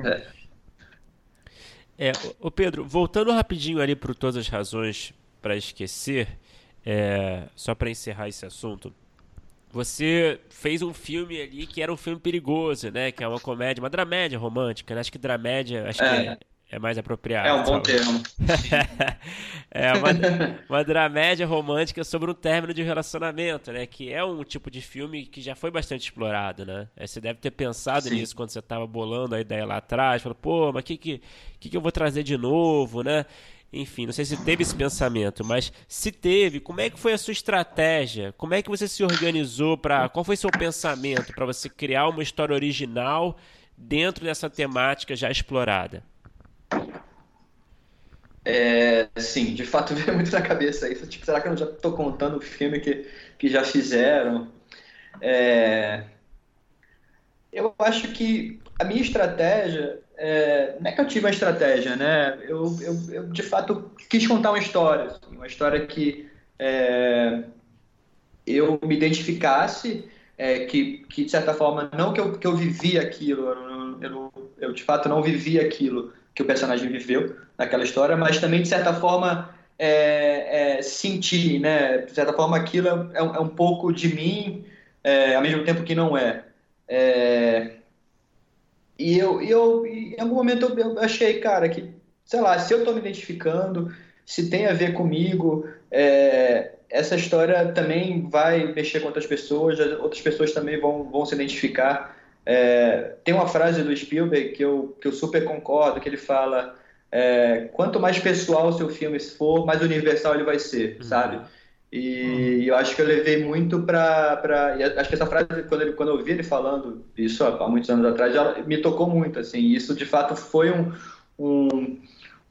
É. é, o Pedro, voltando rapidinho ali para todas as razões para esquecer, é, só para encerrar esse assunto. Você fez um filme ali que era um filme perigoso, né? Que é uma comédia, uma dramédia romântica, né? Acho que dramédia, acho é. que é, é mais apropriado. É um bom termo. é uma, uma dramédia romântica sobre um término de relacionamento, né? Que é um tipo de filme que já foi bastante explorado, né? É, você deve ter pensado Sim. nisso quando você estava bolando a ideia lá atrás. Falou, pô, mas o que, que, que, que eu vou trazer de novo, né? Enfim, não sei se teve esse pensamento, mas se teve, como é que foi a sua estratégia? Como é que você se organizou para, qual foi seu pensamento para você criar uma história original dentro dessa temática já explorada? É, sim, de fato veio muito na cabeça isso. Tipo, será que eu já estou contando o filme que, que já fizeram? É... Eu acho que a minha estratégia é, não é que eu tive uma estratégia, né? Eu, eu, eu de fato quis contar uma história, assim, uma história que é, eu me identificasse, é, que, que de certa forma não que eu, que eu vivi aquilo, eu, eu, eu de fato não vivi aquilo que o personagem viveu naquela história, mas também de certa forma é, é, sentir, né? De certa forma aquilo é, é um é pouco de mim, é, ao mesmo tempo que não é. é e eu, eu, em algum momento eu, achei, cara, que, sei lá, se eu estou me identificando, se tem a ver comigo, essa história também vai mexer com outras pessoas, outras pessoas também vão, vão se identificar. É, tem uma frase do Spielberg que eu, que eu super concordo, que ele fala é, quanto mais pessoal o seu filme for, mais universal ele vai ser, uhum. sabe? E uhum. eu acho que eu levei muito para. Acho que essa frase, quando, ele, quando eu ouvi ele falando isso há muitos anos atrás, me tocou muito. Assim, isso de fato foi um, um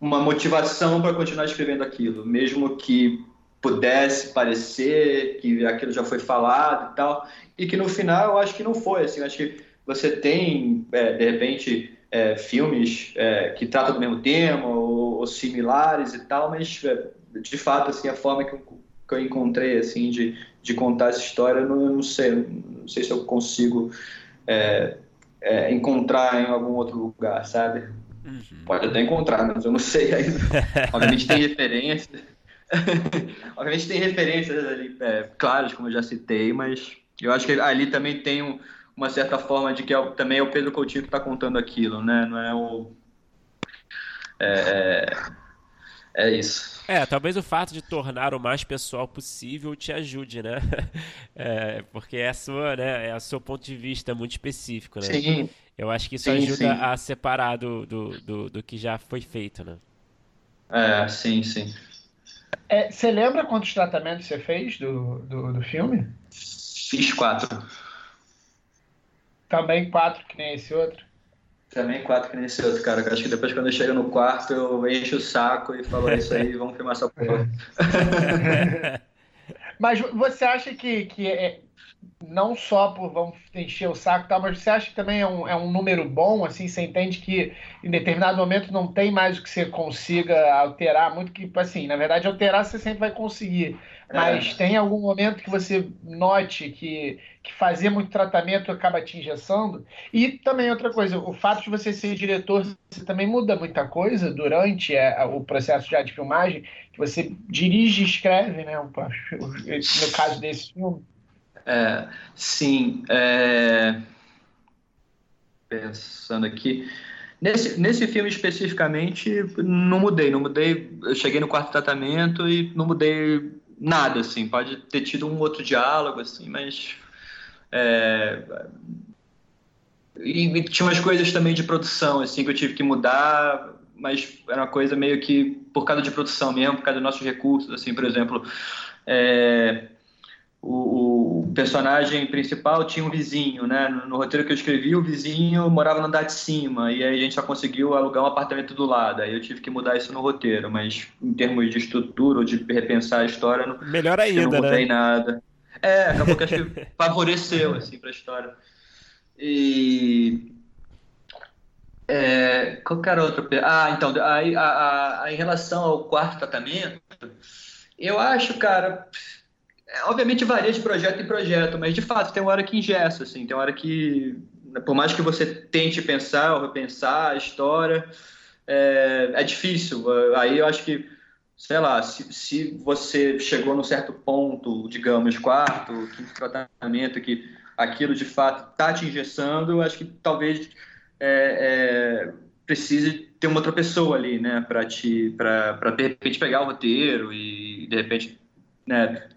uma motivação para continuar escrevendo aquilo, mesmo que pudesse parecer que aquilo já foi falado e tal, e que no final eu acho que não foi. Assim, acho que você tem, é, de repente, é, filmes é, que tratam do mesmo tema ou, ou, similares e tal, mas é, de fato assim a forma que eu que eu encontrei assim de, de contar essa história, não, não sei, não sei se eu consigo é, é, encontrar em algum outro lugar, sabe? Uhum. Pode até encontrar, mas eu não sei ainda. Obviamente tem referências. Obviamente tem referências ali, claras, como eu já citei, mas eu acho que ali também tem um, uma certa forma de que é, também é o Pedro Coutinho que está contando aquilo, né? Não é o. É, é, é isso. É, talvez o fato de tornar o mais pessoal possível te ajude, né? É, porque é a sua, né? É o seu ponto de vista muito específico, né? Sim. Eu acho que isso sim, ajuda sim. a separar do, do, do, do, que já foi feito, né? É, sim, sim. É, você lembra quantos tratamentos você fez do, do, do filme? Fiz quatro. Também quatro, que nem esse outro? Também quatro que nem esse outro, cara. acho que depois quando eu chego no quarto, eu encho o saco e falo isso aí, vamos filmar essa porra. Mas você acha que, que é, não só por vamos encher o saco, tá, mas você acha que também é um, é um número bom, assim, você entende que em determinado momento não tem mais o que você consiga alterar, muito que, assim, na verdade, alterar você sempre vai conseguir, mas é. tem algum momento que você note que, que fazer muito tratamento acaba te engessando? E também outra coisa, o fato de você ser diretor, você também muda muita coisa durante é, o processo já de filmagem, que você dirige e escreve, né, no caso desse filme. É, sim. É... Pensando aqui. Nesse, nesse filme especificamente, não mudei, não mudei. Eu cheguei no quarto tratamento e não mudei nada, assim. Pode ter tido um outro diálogo, assim, mas. É... E, e tinha umas coisas também de produção, assim, que eu tive que mudar, mas era uma coisa meio que por causa de produção mesmo, por causa dos nossos recursos, assim, por exemplo. É o, o, personagem principal tinha um vizinho, né? No, no, roteiro que eu escrevi, o vizinho morava no andar de cima e aí a gente só conseguiu alugar um apartamento do lado. Aí eu tive que mudar isso no roteiro, mas em termos de estrutura ou de repensar a história, não, melhor ainda, não mudei né? nada. É, acabou que acho que favoreceu assim para a história. E é, qualquer outro. Ah, então, aí, a, a, a, em relação ao quarto tratamento, eu acho, cara obviamente varia de projeto em projeto, mas de fato tem uma hora que ingessa, assim, tem uma hora que, por mais que você tente pensar ou repensar a história, é, é difícil. Aí eu acho que, sei lá, se, se você chegou num certo ponto, digamos, quarto, quinto tratamento, que aquilo de fato está te engessando, eu acho que talvez é, é, precise ter uma outra pessoa ali, né, para te, para de repente pegar o roteiro e de repente, né,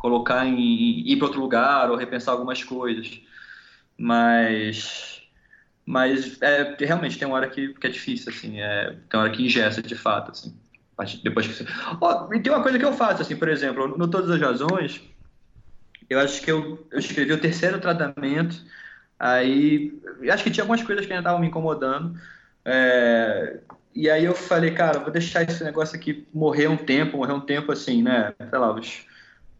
colocar em ir para outro lugar ou repensar algumas coisas. Mas mas é, realmente tem uma hora que, que é difícil assim, é, tem uma hora que ingessa de fato assim. Depois que oh, e tem uma coisa que eu faço assim, por exemplo, no Todas as Razões, eu acho que eu, eu escrevi o terceiro tratamento, aí acho que tinha algumas coisas que ainda estavam me incomodando. É, e aí eu falei, cara, vou deixar esse negócio aqui morrer um tempo, morrer um tempo assim, né? Sei lá,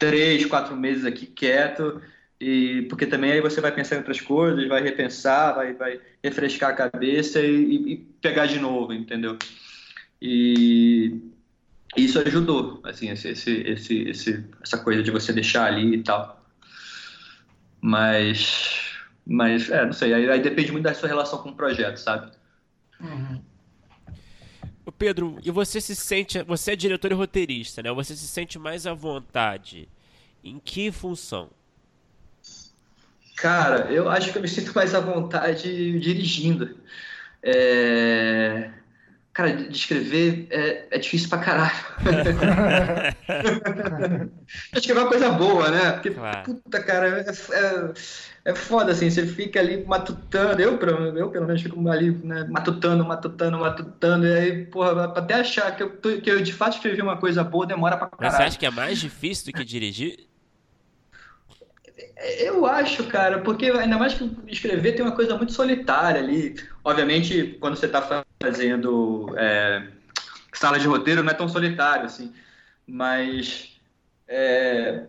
três, quatro meses aqui quieto, e porque também aí você vai pensar em outras coisas, vai repensar, vai, vai refrescar a cabeça e, e pegar de novo, entendeu? E isso ajudou, assim, esse, esse, esse, essa coisa de você deixar ali e tal. Mas, mas é, não sei, aí, aí depende muito da sua relação com o projeto, sabe? Uhum. Pedro, e você se sente. Você é diretor e roteirista, né? Você se sente mais à vontade. Em que função? Cara, eu acho que eu me sinto mais à vontade dirigindo. É... Cara, descrever é, é difícil pra caralho. Acho que é uma coisa boa, né? Porque, claro. puta, cara, é, é, é foda, assim, você fica ali matutando, eu, eu pelo menos fico ali, né, matutando, matutando, matutando, e aí, porra, até achar que eu, que eu de fato escrevi uma coisa boa demora pra caralho. Mas você acha que é mais difícil do que dirigir? Eu acho, cara, porque ainda mais que escrever tem uma coisa muito solitária ali. Obviamente, quando você está fazendo é, sala de roteiro, não é tão solitário assim. Mas é,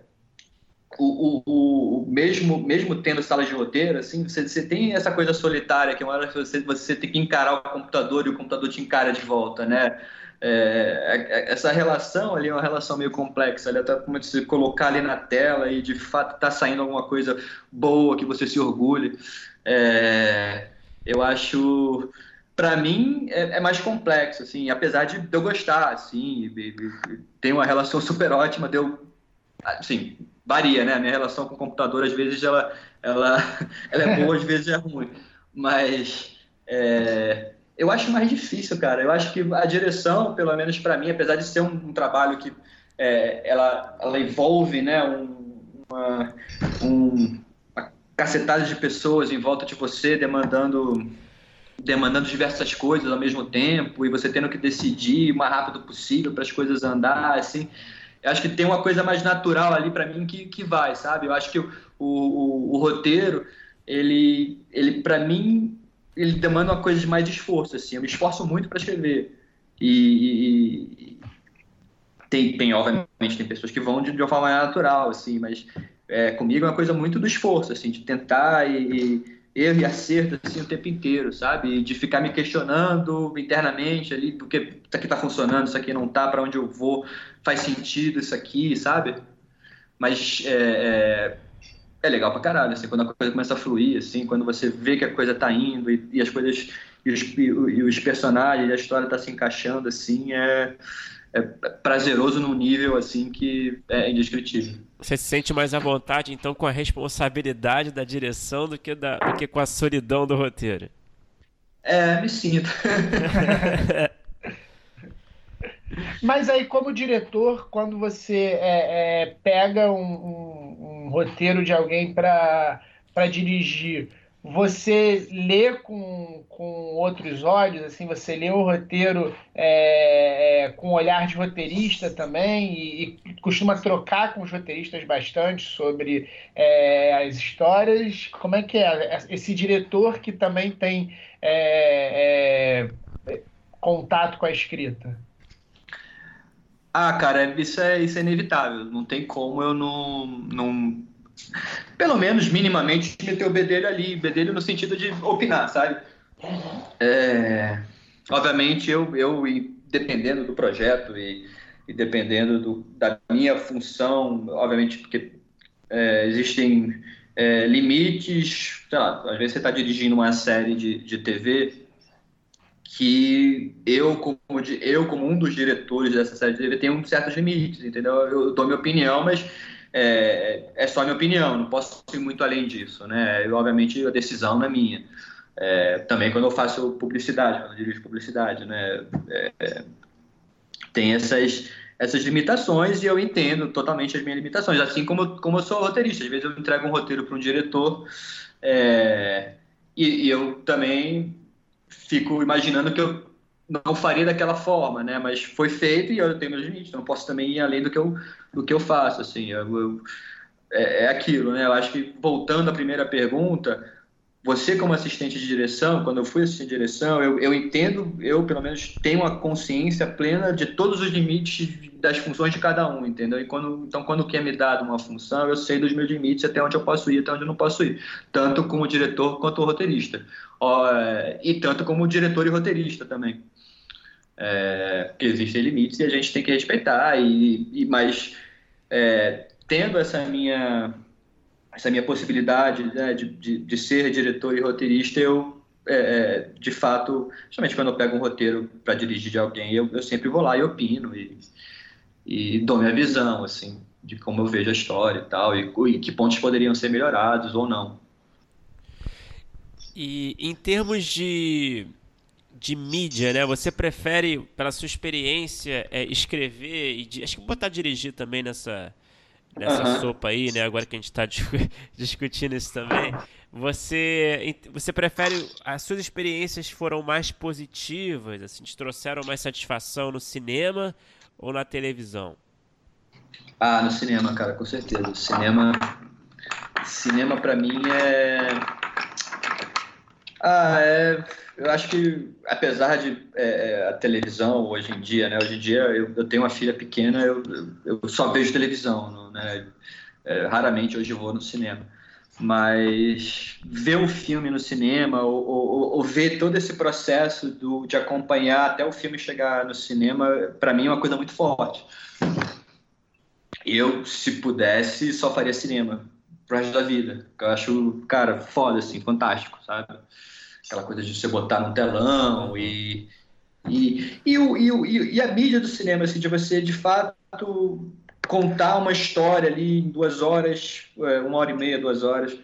o, o, o, mesmo, mesmo tendo sala de roteiro, assim, você, você tem essa coisa solitária que é uma hora que você, você tem que encarar o computador e o computador te encara de volta, né? É, é, essa relação ali é uma relação meio complexa, ali até como se colocar ali na tela e de fato tá saindo alguma coisa boa que você se orgulhe. É, eu acho, para mim, é, é, mais complexo, assim, apesar de eu gostar, assim, tem uma relação super ótima, deu, assim, varia, né? A minha relação com o computador às vezes ela, ela, ela é boa, às vezes é ruim, mas é, eu acho mais difícil, cara. Eu acho que a direção, pelo menos para mim, apesar de ser um, um trabalho que é, ela, ela envolve né, um, uma, um, uma cacetada de pessoas em volta de você, demandando demandando diversas coisas ao mesmo tempo e você tendo que decidir o mais rápido possível para as coisas andar, assim. Eu acho que tem uma coisa mais natural ali para mim que, que vai, sabe? Eu acho que o, o, o roteiro, ele, ele para mim, ele demanda uma coisa de mais esforço, assim. Eu me esforço muito para escrever. E, e, tem, tem, obviamente, tem pessoas que vão de, de uma forma natural, assim, mas é, comigo é uma coisa muito do esforço, assim, de tentar e, e erro e acerto, assim, o tempo inteiro, sabe? De ficar me questionando internamente ali, porque isso aqui tá funcionando, isso aqui não tá, para onde eu vou, faz sentido isso aqui, sabe? Mas é, é é legal pra caralho, assim, quando a coisa começa a fluir, assim, quando você vê que a coisa tá indo e, e as coisas, e os, e os personagens, e a história tá se encaixando, assim, é, é prazeroso num nível, assim, que é indescritível. Você se sente mais à vontade, então, com a responsabilidade da direção do que, da, do que com a solidão do roteiro? É, me sinto. Mas aí, como diretor, quando você é, é, pega um, um, um, roteiro de alguém para dirigir, você lê com, com outros olhos, assim, você lê o roteiro é, é com olhar de roteirista também e, e, costuma trocar com os roteiristas bastante sobre é, as histórias. Como é que é esse diretor que também tem é, contato com a escrita? Ah, cara, isso é, isso é inevitável. Não tem como eu não, não. Pelo menos minimamente meter o bedelho ali. Bedelho no sentido de opinar, sabe? É, obviamente, eu, eu, dependendo do projeto e, e dependendo do, da minha função, obviamente, porque é, existem é, limites. Sei lá, às vezes você está dirigindo uma série de, de TV que eu como, eu, como um dos diretores dessa série de TV, tenho certos limites, entendeu? Eu dou minha opinião, mas é, é só minha opinião, não posso ir muito além disso, né? Eu, obviamente, a decisão não é minha. É, também quando eu faço publicidade, quando eu dirijo publicidade, né? É, tem essas, essas limitações e eu entendo totalmente as minhas limitações, assim como, como eu sou roteirista. Às vezes eu entrego um roteiro para um diretor é, e, e eu também fico imaginando que eu não faria daquela forma, né? Mas foi feito e eu tenho meus limites, não posso também ir além do que eu, do que eu faço, assim. Eu, eu, é, é, aquilo, né? Eu acho que, voltando à primeira pergunta, você como assistente de direção, quando eu fui assistente de direção, eu, eu entendo, eu pelo menos tenho a consciência plena de todos os limites das funções de cada um, entendeu? E quando, então, quando quer me dar uma função, eu sei dos meus limites, até onde eu posso ir, até onde eu não posso ir, tanto como diretor quanto roteirista, e tanto como diretor e roteirista também. É, porque existem limites e a gente tem que respeitar, e, e mas é, tendo essa minha essa minha possibilidade né, de, de, de, ser diretor e roteirista, eu, é, é de fato, justamente quando eu pego um roteiro para dirigir de alguém, eu, eu, sempre vou lá e opino e, e dou minha visão, assim, de como eu vejo a história e tal, e, e que pontos poderiam ser melhorados ou não. E em termos de, de mídia, né? Você prefere, pela sua experiência, é, escrever e acho que botar dirigir também nessa nessa uhum. sopa aí, né? Agora que a gente está discutindo isso também, você você prefere as suas experiências foram mais positivas, assim, te trouxeram mais satisfação no cinema ou na televisão? Ah, no cinema, cara, com certeza. Cinema, cinema para mim é ah, é, eu acho que, apesar de é, é, a televisão hoje em dia, né? Hoje em dia eu, eu tenho uma filha pequena, eu, eu só vejo televisão, né? É, raramente hoje vou no cinema. Mas ver o filme no cinema, ou, ou, ou ver todo esse processo do, de acompanhar até o filme chegar no cinema, para mim é uma coisa muito forte. Eu, se pudesse, só faria cinema pro resto da vida. Eu acho, cara, foda, assim, fantástico, sabe? aquela coisa de você botar no telão e e, e, e, e, a mídia do cinema, assim, de você de fato contar uma história ali em duas horas, é, uma hora e meia, duas horas,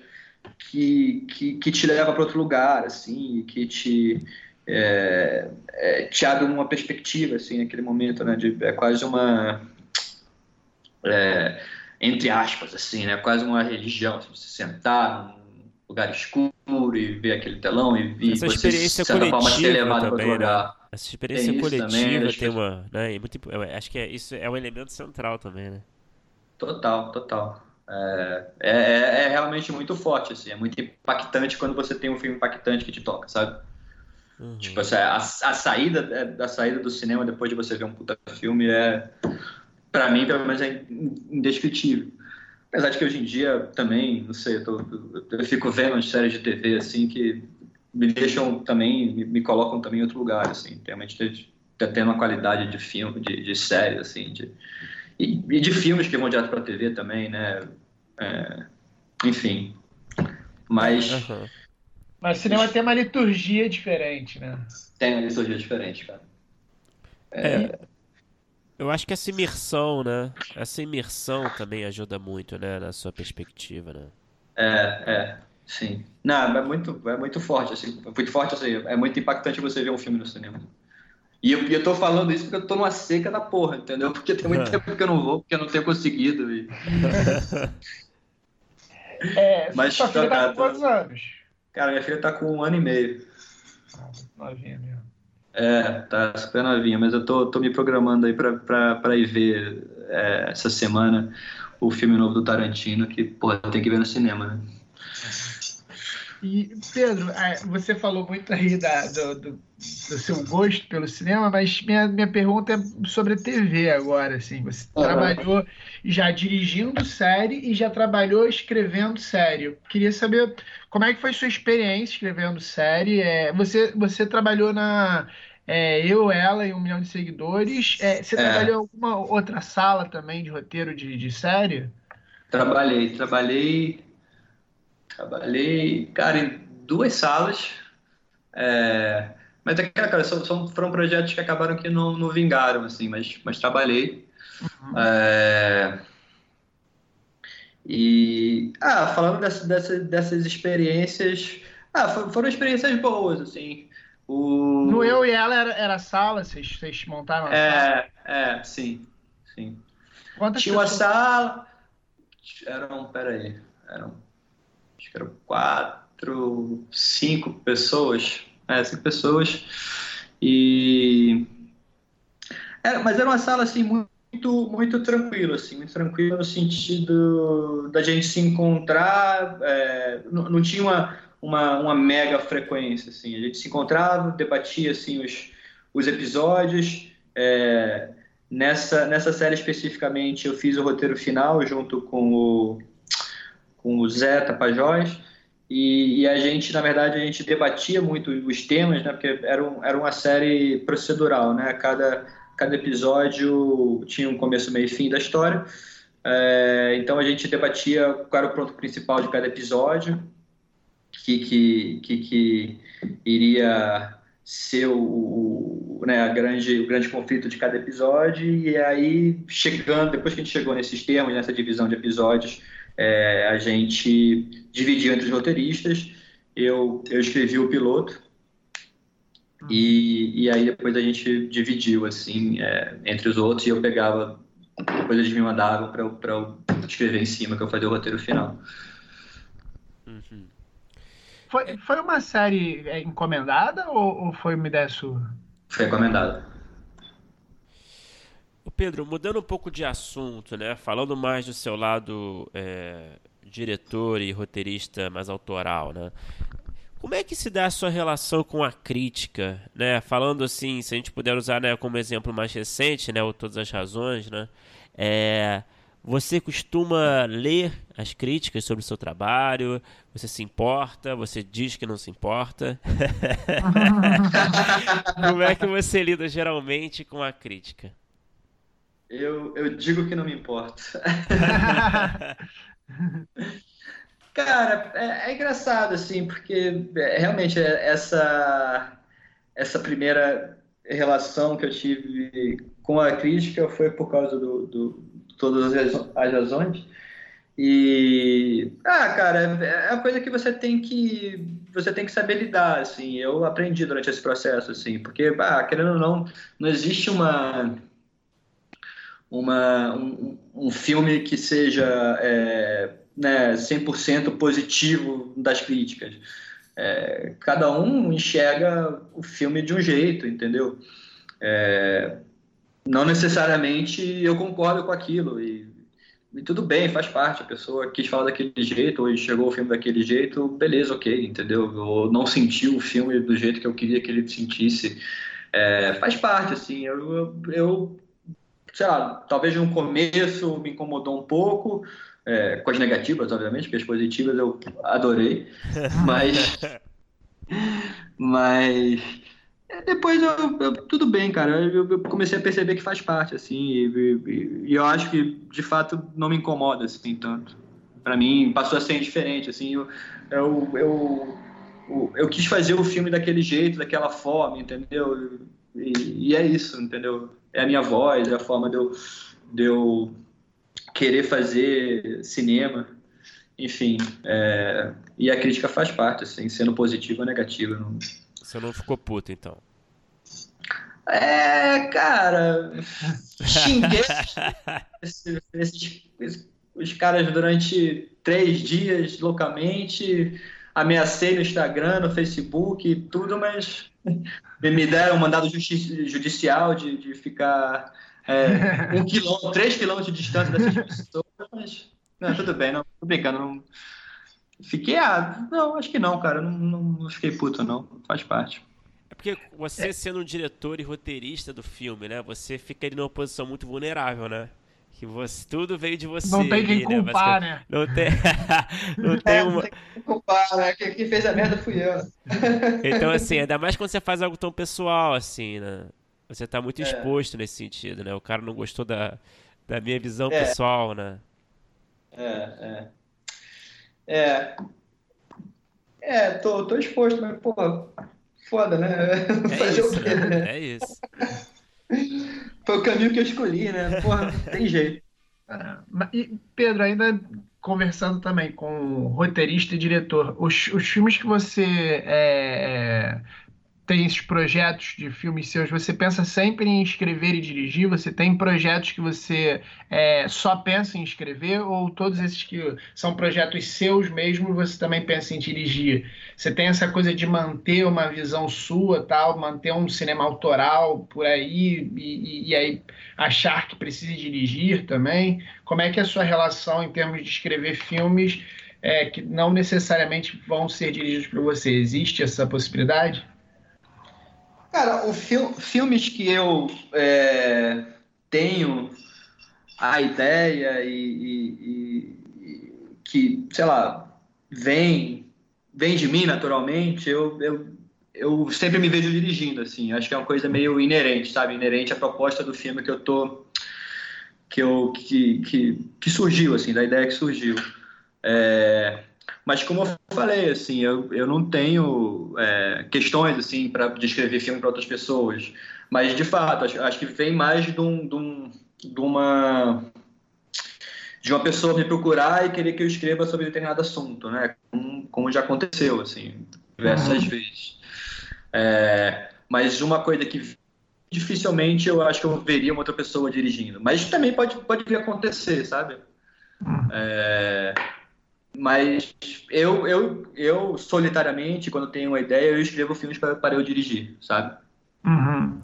que, que, que te leva para outro lugar, assim, que te, é, é, te abre uma perspectiva, assim, naquele momento, né? De, é quase uma. É, entre aspas, assim, né? Quase uma religião, assim, você sentar lugar escuro e ver aquele telão e, ver Essa você, experiência de certa forma, ser levado para outro lugar. Né? Essa experiência tem coletiva também, tem uma. Né, é muito, acho que é, isso é um elemento central também, né? Total, total. É, é, é, é, realmente muito forte, assim, é muito impactante quando você tem um filme impactante que te toca, sabe? Uhum. Tipo, assim, a, a saída é, da saída do cinema depois de você ver um puta filme é, para mim, pelo menos, é indescritível. Apesar de que hoje em dia também, não sei, eu, tô, eu fico vendo as séries de TV assim que me deixam também, me, me colocam também em outro lugar, assim, realmente tá tendo uma qualidade de filme, de, de série, assim, de, e, e, de filmes que vão direto pra TV também, né? É, enfim. Mas. Uhum. Mas o cinema tem uma liturgia diferente, né? Tem uma liturgia diferente, cara. É, é. Eu acho que essa imersão, né? Essa imersão também ajuda muito, né? Na sua perspectiva, né? É, é, sim. Não, é muito, é muito forte, assim. Muito forte, assim. É muito impactante você ver um filme no cinema. E eu, eu tô falando isso porque eu tô numa seca da porra, entendeu? Porque tem muito tempo que eu não vou, porque eu não tenho conseguido. E... é, Mas sua filha tá com quantos anos? Cara, minha filha tá com um ano e meio. Ah, novinha mesmo. É, tá super novinha, mas eu tô, tô me programando aí pra ir ver é, essa semana o filme novo do Tarantino, que, pô, tem que ver no cinema, né? E, Pedro, é, você falou muito aí da, do, do, do, seu gosto pelo cinema, mas minha, minha pergunta é sobre a TV agora, assim. Você uhum. trabalhou já dirigindo série e já trabalhou escrevendo série. queria saber como é que foi sua experiência escrevendo série. É, você, você trabalhou na é, Eu, Ela e Um Milhão de Seguidores. É, você é. trabalhou em alguma outra sala também de roteiro de, de série? Trabalhei, trabalhei Trabalhei, cara, em duas salas. É, mas é cara, são, são, foram projetos que acabaram que não, não vingaram, assim, mas, mas trabalhei. Uhum. É, e, ah, falando dessa, dessa, dessas experiências, ah, foram experiências boas, assim. O... No Eu e Ela era, era sala, vocês, vocês montaram a é, sala? É, sim, sim. Quantas Tinha pessoas? uma sala, eram, peraí, eram acho que eram quatro, cinco pessoas, é, cinco pessoas, e... É, mas era uma sala, assim, muito, muito tranquila, assim, muito tranquila no sentido da gente se encontrar, é, não, não, tinha uma, uma, uma mega frequência, assim. A gente se encontrava, debatia, assim, os, os episódios. É, nessa, nessa série especificamente, eu fiz o roteiro final junto com o, com o Zé Tapajós. E, e, a gente, na verdade, a gente debatia muito os temas, né? Porque era, um, era uma série procedural, né? Cada, cada episódio tinha um começo, meio e fim da história. É, então a gente debatia qual era o ponto principal de cada episódio, que, que, que, que iria ser o, o, né, a grande, o grande conflito de cada episódio, e aí, chegando, depois que a gente chegou nesses termos, nessa divisão de episódios, é, a gente dividiu entre os roteiristas, eu, eu escrevi o piloto, e, e aí depois a gente dividiu, assim, é, entre os outros, e eu pegava, depois eles me mandavam para eu escrever em cima, que eu fazia o roteiro final. Foi, foi uma série é, encomendada ou, ou foi uma ideia sua? Foi encomendada. Pedro, mudando um pouco de assunto, né? Falando mais do seu lado é, diretor e roteirista mais autoral, né? Como é que se dá a sua relação com a crítica, né? Falando assim, se a gente puder usar né, como exemplo mais recente, né? Ou todas as razões, né? É, você costuma ler as críticas sobre o seu trabalho? Você se importa? Você diz que não se importa? Como é que você lida geralmente com a crítica? Eu, eu digo que não me importo. Cara, é, é, engraçado, assim, porque é, realmente é, essa, essa primeira relação que eu tive com a crítica foi por causa do, do todas as, razões. E ah, cara, é, é a coisa que você tem que você tem que saber lidar, assim. Eu aprendi durante esse processo, assim, porque ah, querendo ou não, não existe uma uma um, um filme que seja é, né, 100% positivo das críticas. É, cada um enxerga o filme de um jeito, entendeu? É, não necessariamente eu concordo com aquilo e, e, tudo bem, faz parte. A pessoa quis falar daquele jeito ou chegou o filme daquele jeito, beleza, ok, entendeu? Ou não sentiu o filme do jeito que eu queria que ele sentisse. É, faz parte, assim. Eu, eu, eu, sei lá, talvez no começo me incomodou um pouco, é, com as negativas, obviamente, porque as positivas eu adorei, mas. mas é, depois eu, eu, tudo bem, cara. Eu, eu, comecei a perceber que faz parte, assim, e, e, e, eu acho que de fato não me incomoda assim tanto. Para mim passou a ser indiferente, assim. Eu, eu, eu, eu, quis fazer o filme daquele jeito, daquela forma, entendeu? E, e, é isso, entendeu? É a minha voz, é a forma de eu, de eu querer fazer cinema, enfim. É, e a crítica faz parte, assim, sendo positiva ou negativa. Não você não ficou puto, então? É, cara. Xinguei os caras durante três dias loucamente. Ameacei no Instagram, no Facebook, tudo, mas me deram um mandado judicial de, de ficar é, um quilômetro, três quilômetros de distância dessas pessoas, mas não, tudo bem, não, tô brincando, não, Fiquei, ah, não, acho que não, cara. Não, não fiquei puto, não. Faz parte. É porque você, é. sendo um diretor e roteirista do filme, né? Você fica ali numa posição muito vulnerável, né? Que você, tudo veio de você. Não tem quem ali, né? culpar, né? Não tem, não tem é, uma. Não tem quem culpar, né? Quem, quem fez a merda fui eu. Então, assim, ainda mais quando você faz algo tão pessoal, assim, né? Você tá muito é. exposto nesse sentido, né? O cara não gostou da, da minha visão é. pessoal, né? É, é. É. É, tô, tô exposto, mas, pô, foda, né? É Fazer isso, o quê, né? É isso. Foi o caminho que eu escolhi, né? Porra, tem jeito. Ah, e, Pedro, ainda conversando também com roteirista e diretor, os, os filmes que você é, é tem esses projetos de filmes seus, você pensa sempre em escrever e dirigir? Você tem projetos que você é, só pensa em escrever? Ou todos esses que são projetos seus mesmo, você também pensa em dirigir? Você tem essa coisa de manter uma visão sua, tal, manter um cinema autoral por aí e, e aí achar que precisa dirigir também? Como é que é a sua relação em termos de escrever filmes é, que não necessariamente vão ser dirigidos por você. Existe essa possibilidade? Cara, o fil filmes que eu é, tenho a ideia e, e, e, que, sei lá, vem, vem de mim naturalmente, eu, eu, eu sempre me vejo dirigindo, assim. Acho que é uma coisa meio inerente, sabe? Inerente à proposta do filme que eu tô... Que, eu, que, que, que surgiu, assim, da ideia que surgiu. É, mas como eu falei, assim, eu, eu não tenho é, questões assim para descrever filme para outras pessoas. Mas de fato, acho, acho que vem mais de, um, de, um, de uma de uma pessoa me procurar e querer que eu escreva sobre determinado assunto, né? Como, como já aconteceu, assim, diversas uhum. vezes. É, mas uma coisa que dificilmente eu acho que eu veria uma outra pessoa dirigindo. Mas também pode, pode vir acontecer, sabe? Uhum. É, mas eu, eu, eu solitariamente, quando tenho uma ideia, eu escrevo filmes para, para eu dirigir, sabe? Uhum.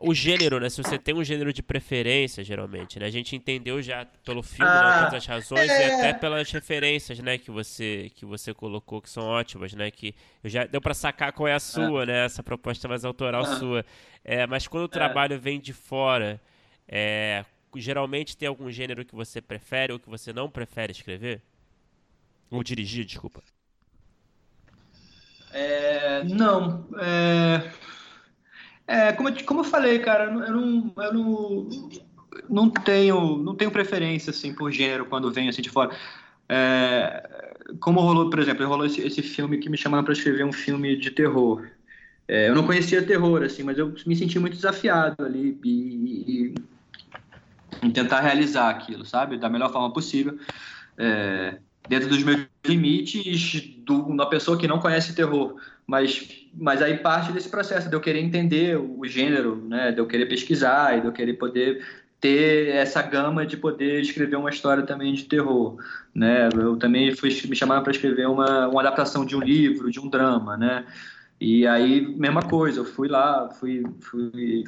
O gênero, né? Se você tem um gênero de preferência, geralmente, né? A gente entendeu já pelo filme, né, ah, né, todas as razões é... e até pelas referências, né, que você que você colocou que são ótimas, né? Que eu já deu para sacar qual é a sua, é. né? Essa proposta mais autoral ah. sua. É, mas quando o é. trabalho vem de fora, é, geralmente tem algum gênero que você prefere ou que você não prefere escrever? Ou dirigir, desculpa. É, não. É, é, como, eu, como eu falei, cara, eu não, eu não, não, tenho, não tenho preferência assim, por gênero quando venho assim, de fora. É, como rolou, por exemplo, rolou esse, esse filme que me chamaram para escrever um filme de terror. É, eu não conhecia terror, assim, mas eu me senti muito desafiado ali e, e, e tentar realizar aquilo, sabe? Da melhor forma possível. É, dentro dos meus limites de uma pessoa que não conhece terror. Mas, mas aí parte desse processo de eu querer entender o gênero, né? de eu querer pesquisar e de eu querer poder ter essa gama de poder escrever uma história também de terror, né? Eu também fui me chamaram para escrever uma, uma adaptação de um livro, de um drama, né? E aí mesma coisa, eu fui lá, fui, fui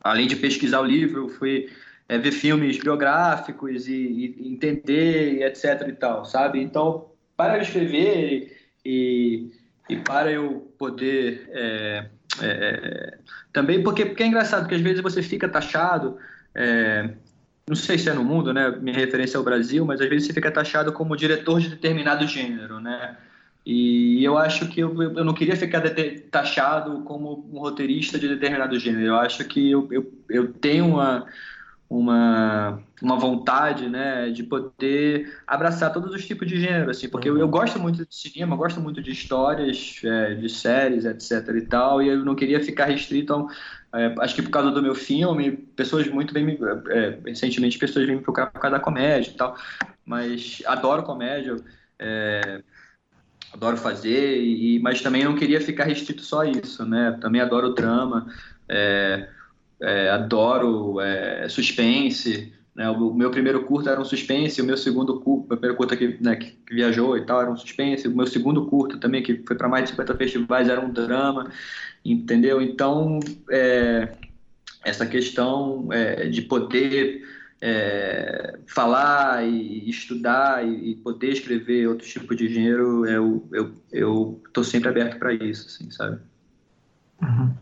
além de pesquisar o livro, fui é, ver filmes biográficos e, e, entender e etc e tal, sabe? Então, para eu escrever e, e para eu poder é, é, é, também porque, porque é engraçado que às vezes você fica taxado é, não sei se é no mundo, né? Minha referência é o Brasil, mas às vezes você fica taxado como diretor de determinado gênero, né? E eu acho que eu, eu não queria ficar taxado como um roteirista de determinado gênero. Eu acho que eu, eu, eu tenho uma, uma, uma vontade, né, de poder abraçar todos os tipos de gênero, assim, porque uhum. eu, eu, gosto muito de cinema, gosto muito de histórias, é, de séries, etc e tal, e eu não queria ficar restrito a um, é, acho que por causa do meu filme, pessoas muito bem me, é, recentemente pessoas vêm me procurar por causa da comédia e tal, mas adoro comédia, é, adoro fazer, e, mas também não queria ficar restrito só a isso, né, também adoro drama, é, é, adoro é, suspense. Né? O meu primeiro curta era um suspense, o meu segundo curta, o primeiro curta que, né, que, viajou e tal era um suspense, o meu segundo curta também, que foi para mais de 50 festivais, era um drama, entendeu? Então, é, essa questão é, de poder é, falar e estudar e, e, poder escrever outro tipo de gênero, eu eu eu sempre aberto para isso, assim, sabe? Uhum.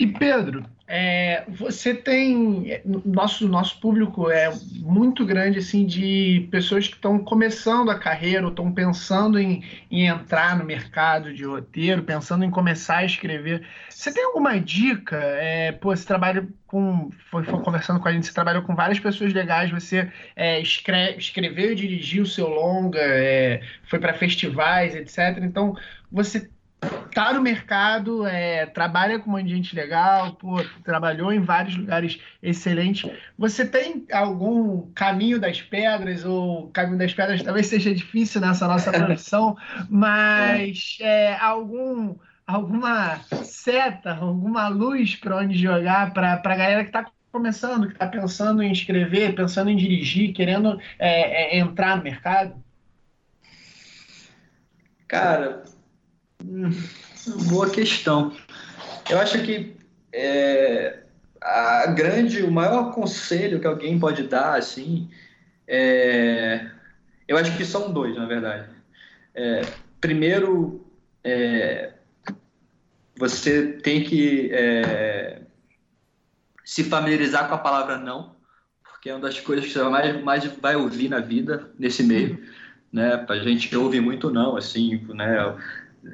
E Pedro, é, você tem nosso nosso público é muito grande assim de pessoas que estão começando a carreira, ou estão pensando em, em entrar no mercado de roteiro, pensando em começar a escrever. Você tem alguma dica? É, pô, você trabalha com, foi, foi, conversando com a gente, você trabalhou com várias pessoas legais, você é, escreve, escreveu e dirigiu o seu longa, é, foi para festivais, etc. Então você tá no mercado, é, trabalha com um monte de gente legal, pô, trabalhou em vários lugares excelentes. Você tem algum caminho das pedras, ou caminho das pedras talvez seja difícil nessa nossa profissão, mas é, algum alguma seta, alguma luz para onde jogar para a galera que está começando, que está pensando em escrever, pensando em dirigir, querendo é, é, entrar no mercado? Cara, Boa questão. Eu acho que é, a grande, o maior conselho que alguém pode dar, assim, é, Eu acho que são dois, na verdade. É, primeiro, é, você tem que é, se familiarizar com a palavra não, porque é uma das coisas que você mais, mais vai ouvir na vida nesse meio. Né? A gente ouve muito não, assim, né?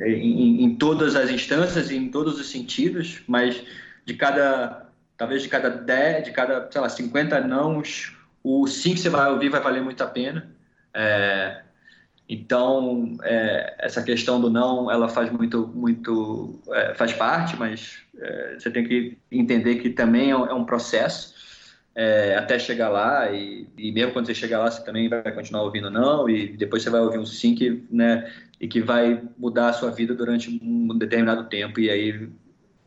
Em, em todas as instâncias, em todos os sentidos, mas de cada, talvez de cada 10, de cada, sei lá, 50 nãos, o sim que você vai ouvir vai valer muito a pena. É, então, é, essa questão do não, ela faz muito, muito é, faz parte, mas é, você tem que entender que também é um é processo é, até chegar lá e, e, mesmo quando você chegar lá, você também vai continuar ouvindo não e depois você vai ouvir um sim que, né, e que vai mudar a sua vida durante um determinado tempo e aí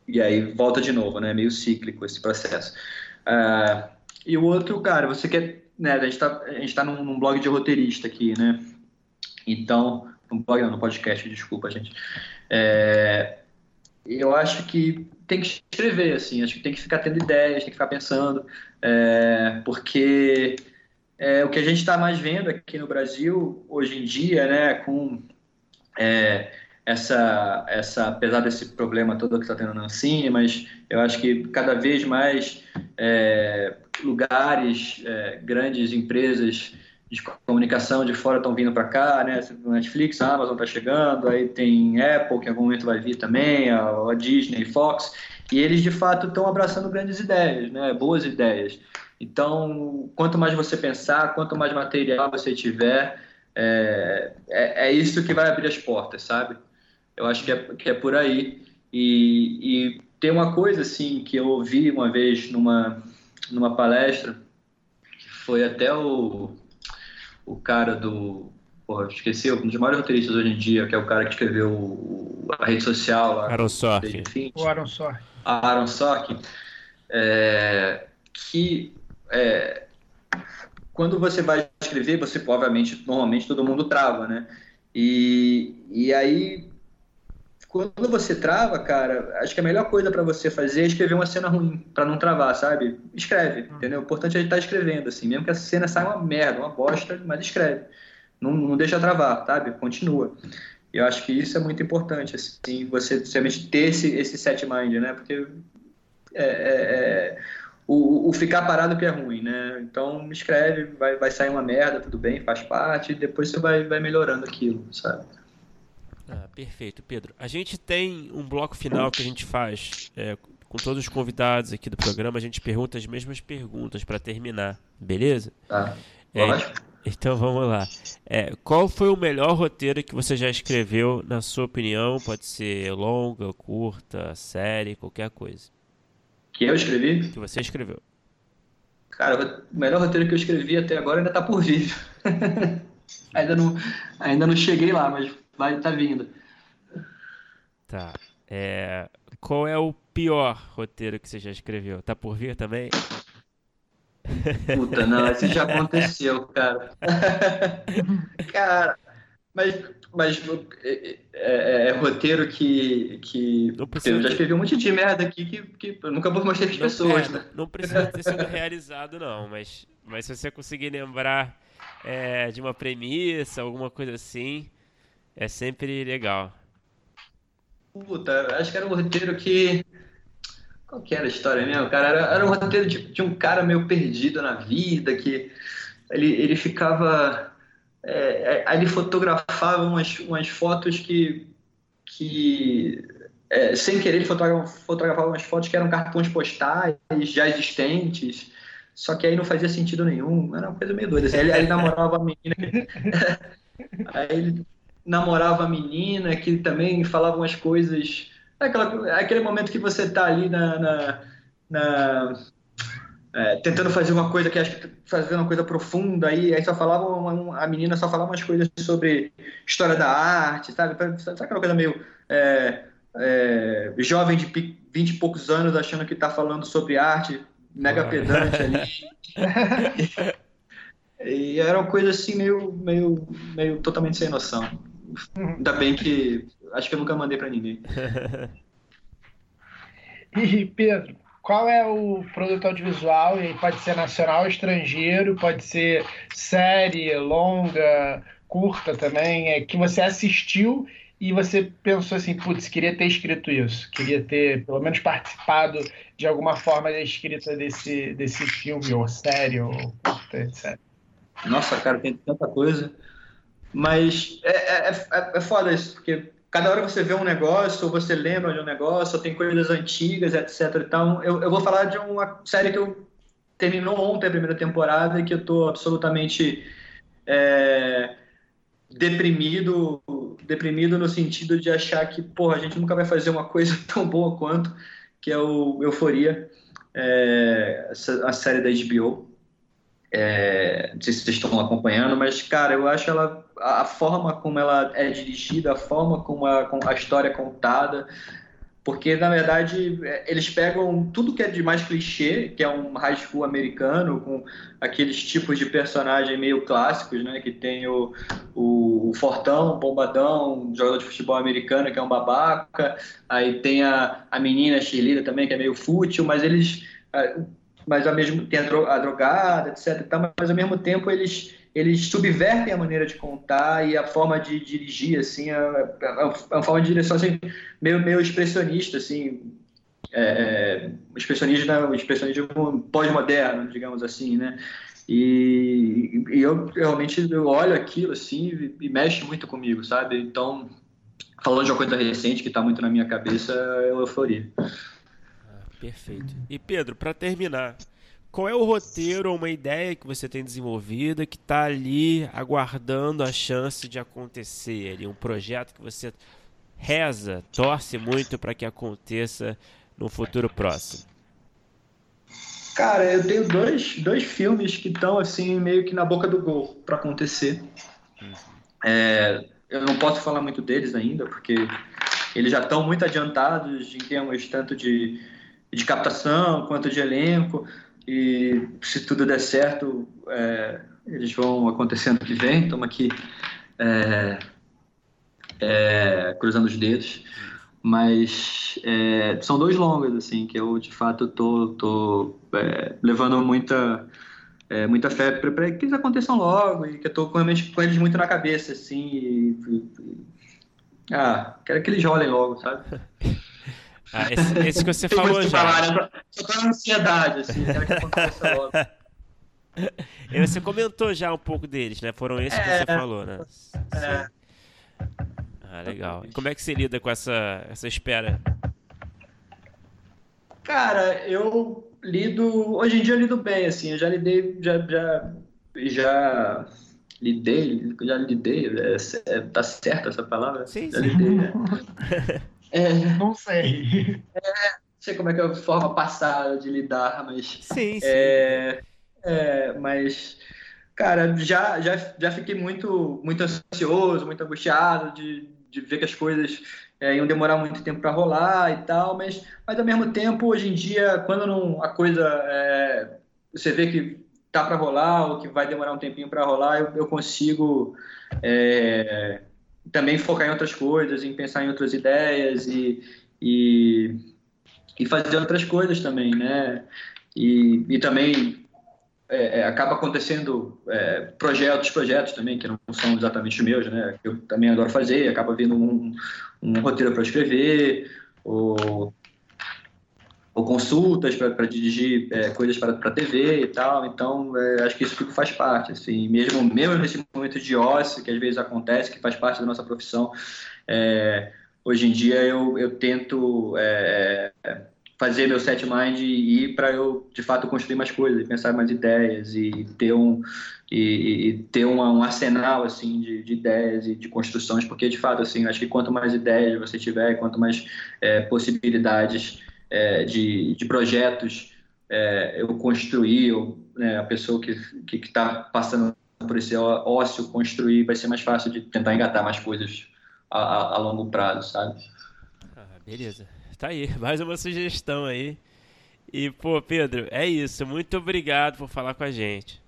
e aí volta de novo, né? Meio cíclico esse processo. Uh, e o outro, cara, você quer, né? A gente está a gente tá num, num blog de roteirista aqui, né? Então, no blog não, no podcast, desculpa, gente. É, eu acho que tem que escrever, assim, acho que tem que ficar tendo ideias, tem que ficar pensando, é, porque é, o que a gente está mais vendo aqui no Brasil hoje em dia, né, com é, essa, essa, apesar desse problema todo que está tendo na Ancine, mas eu acho que cada vez mais é, lugares, é, grandes empresas de comunicação de fora estão vindo para cá, né? Netflix, a Amazon está chegando, aí tem Apple, que em algum momento vai vir também, a, Disney, Fox, e eles de fato estão abraçando grandes ideias, né? Boas ideias. Então, quanto mais você pensar, quanto mais material você tiver, é, é, é isso que vai abrir as portas, sabe? Eu acho que é, que é por aí. E, e tem uma coisa assim que eu ouvi uma vez numa, numa palestra, que foi até o o cara do. Porra, esqueci, um dos maiores roteiristas hoje em dia, que é o cara que escreveu a rede social. Aaron Sorkin. O Aaron Sorkin. Aaron Sorkin. É, que é, quando você vai escrever, você, obviamente, normalmente todo mundo trava, né? E, e aí quando você trava, cara, acho que a melhor coisa para você fazer é escrever uma cena ruim, para não travar, sabe? Escreve, hum. entendeu? O importante é estar tá escrevendo, assim, mesmo que a cena saia uma merda, uma bosta, mas escreve. Não, não deixa travar, sabe? Continua. E eu acho que isso é muito importante, assim, você realmente ter esse, esse set mind, né? Porque é, é, é, o, o, ficar parado que é ruim, né? Então escreve, vai, vai sair uma merda, tudo bem, faz parte, e depois você vai, vai melhorando aquilo, sabe? Ah, perfeito, Pedro. A gente tem um bloco final que a gente faz é, com todos os convidados aqui do programa. A gente pergunta as mesmas perguntas para terminar, beleza? Tá. É, então vamos lá. É, qual foi o melhor roteiro que você já escreveu, na sua opinião? Pode ser longa, curta, série, qualquer coisa. Que eu escrevi? Que você escreveu. Cara, o melhor roteiro que eu escrevi até agora ainda tá por vir. ainda, não, ainda não cheguei lá, mas vai estar tá vindo. Tá. É, qual é o pior roteiro que você já escreveu? Tá por vir também? Puta, não, esse já aconteceu, cara. cara, mas, mas é, é, é, roteiro que. que eu já escrevi um monte de merda aqui que, que eu nunca vou mostrar para as pessoas. É, não, não, precisa ter sido realizado, não, mas, mas se você conseguir lembrar é, de uma premissa, alguma coisa assim, é sempre legal. Puta, acho que era um roteiro que. Qual que era a história mesmo, cara? Era, era um roteiro de, de, um cara meio perdido na vida, que ele, ele ficava. É, é ele fotografava umas, umas fotos que. que é, sem querer, ele fotografava, fotografava umas fotos que eram cartões postais já existentes, só que aí não fazia sentido nenhum. Era uma coisa meio doida. Assim. Aí ele, ele namorava a menina. aí ele namorava a menina, que também falava umas coisas. Aquela, aquele momento que você está ali na. na, na é, tentando fazer uma coisa que acho que fazer uma coisa profunda aí, aí só falava uma, a menina só falava umas coisas sobre história da arte, sabe? Sabe aquela coisa meio é, é, jovem de 20 e poucos anos achando que está falando sobre arte, mega pedante ali. e era uma coisa assim meio, meio, meio totalmente sem noção. Ainda bem que acho que eu nunca mandei para ninguém. e Pedro, qual é o produto audiovisual, e pode ser nacional ou estrangeiro, pode ser série, longa, curta também, é, que você assistiu e você pensou assim, putz, queria ter escrito isso, queria ter pelo menos participado de alguma forma da escrita desse, desse filme, ou série, ou curta, etc. Nossa, cara, tem tanta coisa. Mas é, é, é, é foda isso, porque cada hora você vê um negócio, ou você lembra de um negócio, ou tem coisas antigas, etc. Então, eu, eu vou falar de uma série que eu terminou ontem a primeira temporada e que eu tô absolutamente é, deprimido, deprimido no sentido de achar que, porra, a gente nunca vai fazer uma coisa tão boa quanto, que é o Euforia, é, a série da HBO. É, não sei se vocês estão acompanhando, mas, cara, eu acho ela, a forma como ela é dirigida, a forma como a, a história é contada, porque, na verdade, é, eles pegam tudo que é de mais clichê, que é um high school americano, com aqueles tipos de personagem meio clássicos, né? Que tem o, o, o Fortão, o Bombadão, jogador de futebol americano, que é um babaca. Aí tem a, a menina cheerleader também, que é meio fútil, mas eles é, mas ao mesmo tem a drogada, etc. Mas ao mesmo tempo eles eles subvertem a maneira de contar e a forma de dirigir, assim, é, é, é uma forma de direção assim, meio, meio expressionista, assim, é, expressionismo, expressionismo pós-moderno, digamos assim, né? E, e, eu realmente eu olho aquilo assim e, e, mexe muito comigo, sabe? Então, falando de uma coisa recente que está muito na minha cabeça, é euforia. Perfeito. E Pedro, para terminar, qual é o roteiro ou uma ideia que você tem desenvolvida que está ali aguardando a chance de acontecer? Ali, um projeto que você reza, torce muito para que aconteça no futuro próximo? Cara, eu tenho dois, dois filmes que estão assim meio que na boca do gol para acontecer. Uhum. É, eu não posso falar muito deles ainda porque eles já estão muito adiantados em termos tanto de de captação quanto de elenco. E se tudo der certo, é, eles vão acontecendo que vem. Estamos aqui é, é, cruzando os dedos. Mas é, são dois longas, assim, que eu de fato tô, tô é, levando muita, é, muita fé para que eles aconteçam logo e que eu tô com com eles muito na cabeça, assim. E, e, ah, quero que eles rolem logo, sabe? Ah, esse, esse, que você falou já. Falar, né? Só tá na ansiedade, assim, quero que aconteça logo. E você comentou já um pouco deles, né? Foram esses é, que você falou, né? É. Ah, legal. E como é que você lida com essa, essa espera? Cara, eu lido. Hoje em dia eu lido bem, assim. Eu já lidei, já, já, já lidei, já lidei. É, é, tá certa essa palavra? Sim, já sim. lidei, né? É, não sei. É, não sei como é que é a forma passada de lidar, mas. Sim, sim. É, é, mas, cara, já, já, já fiquei muito, muito ansioso, muito angustiado de, de ver que as coisas é, iam demorar muito tempo para rolar e tal, mas, mas ao mesmo tempo, hoje em dia, quando não, a coisa é, você vê que tá para rolar ou que vai demorar um tempinho para rolar, eu, eu consigo é, também focar em outras coisas, em pensar em outras ideias e, e, e fazer outras coisas também, né? E, e também é, é, acaba acontecendo é, projetos, projetos também que não são exatamente meus, né? Eu também adoro fazer, acaba vindo um, um roteiro para escrever, ou ou consultas para dirigir é, coisas para a TV e tal. Então, é, acho que isso tudo faz parte. Assim, mesmo, mesmo nesse momento de ócio que às vezes acontece, que faz parte da nossa profissão, é, hoje em dia eu, eu tento é, fazer meu set mind e ir para eu, de fato, construir mais coisas, pensar mais ideias e ter um, e, e ter uma, um arsenal assim de, de, ideias e de construções, porque, de fato, assim, acho que quanto mais ideias você tiver, quanto mais é, possibilidades é, de, de projetos é, eu construir, eu, né, a pessoa que está passando por esse ócio construir, vai ser mais fácil de tentar engatar mais coisas a, a, a longo prazo, sabe? Ah, beleza. Tá aí, mais uma sugestão aí. E, pô, Pedro, é isso. Muito obrigado por falar com a gente.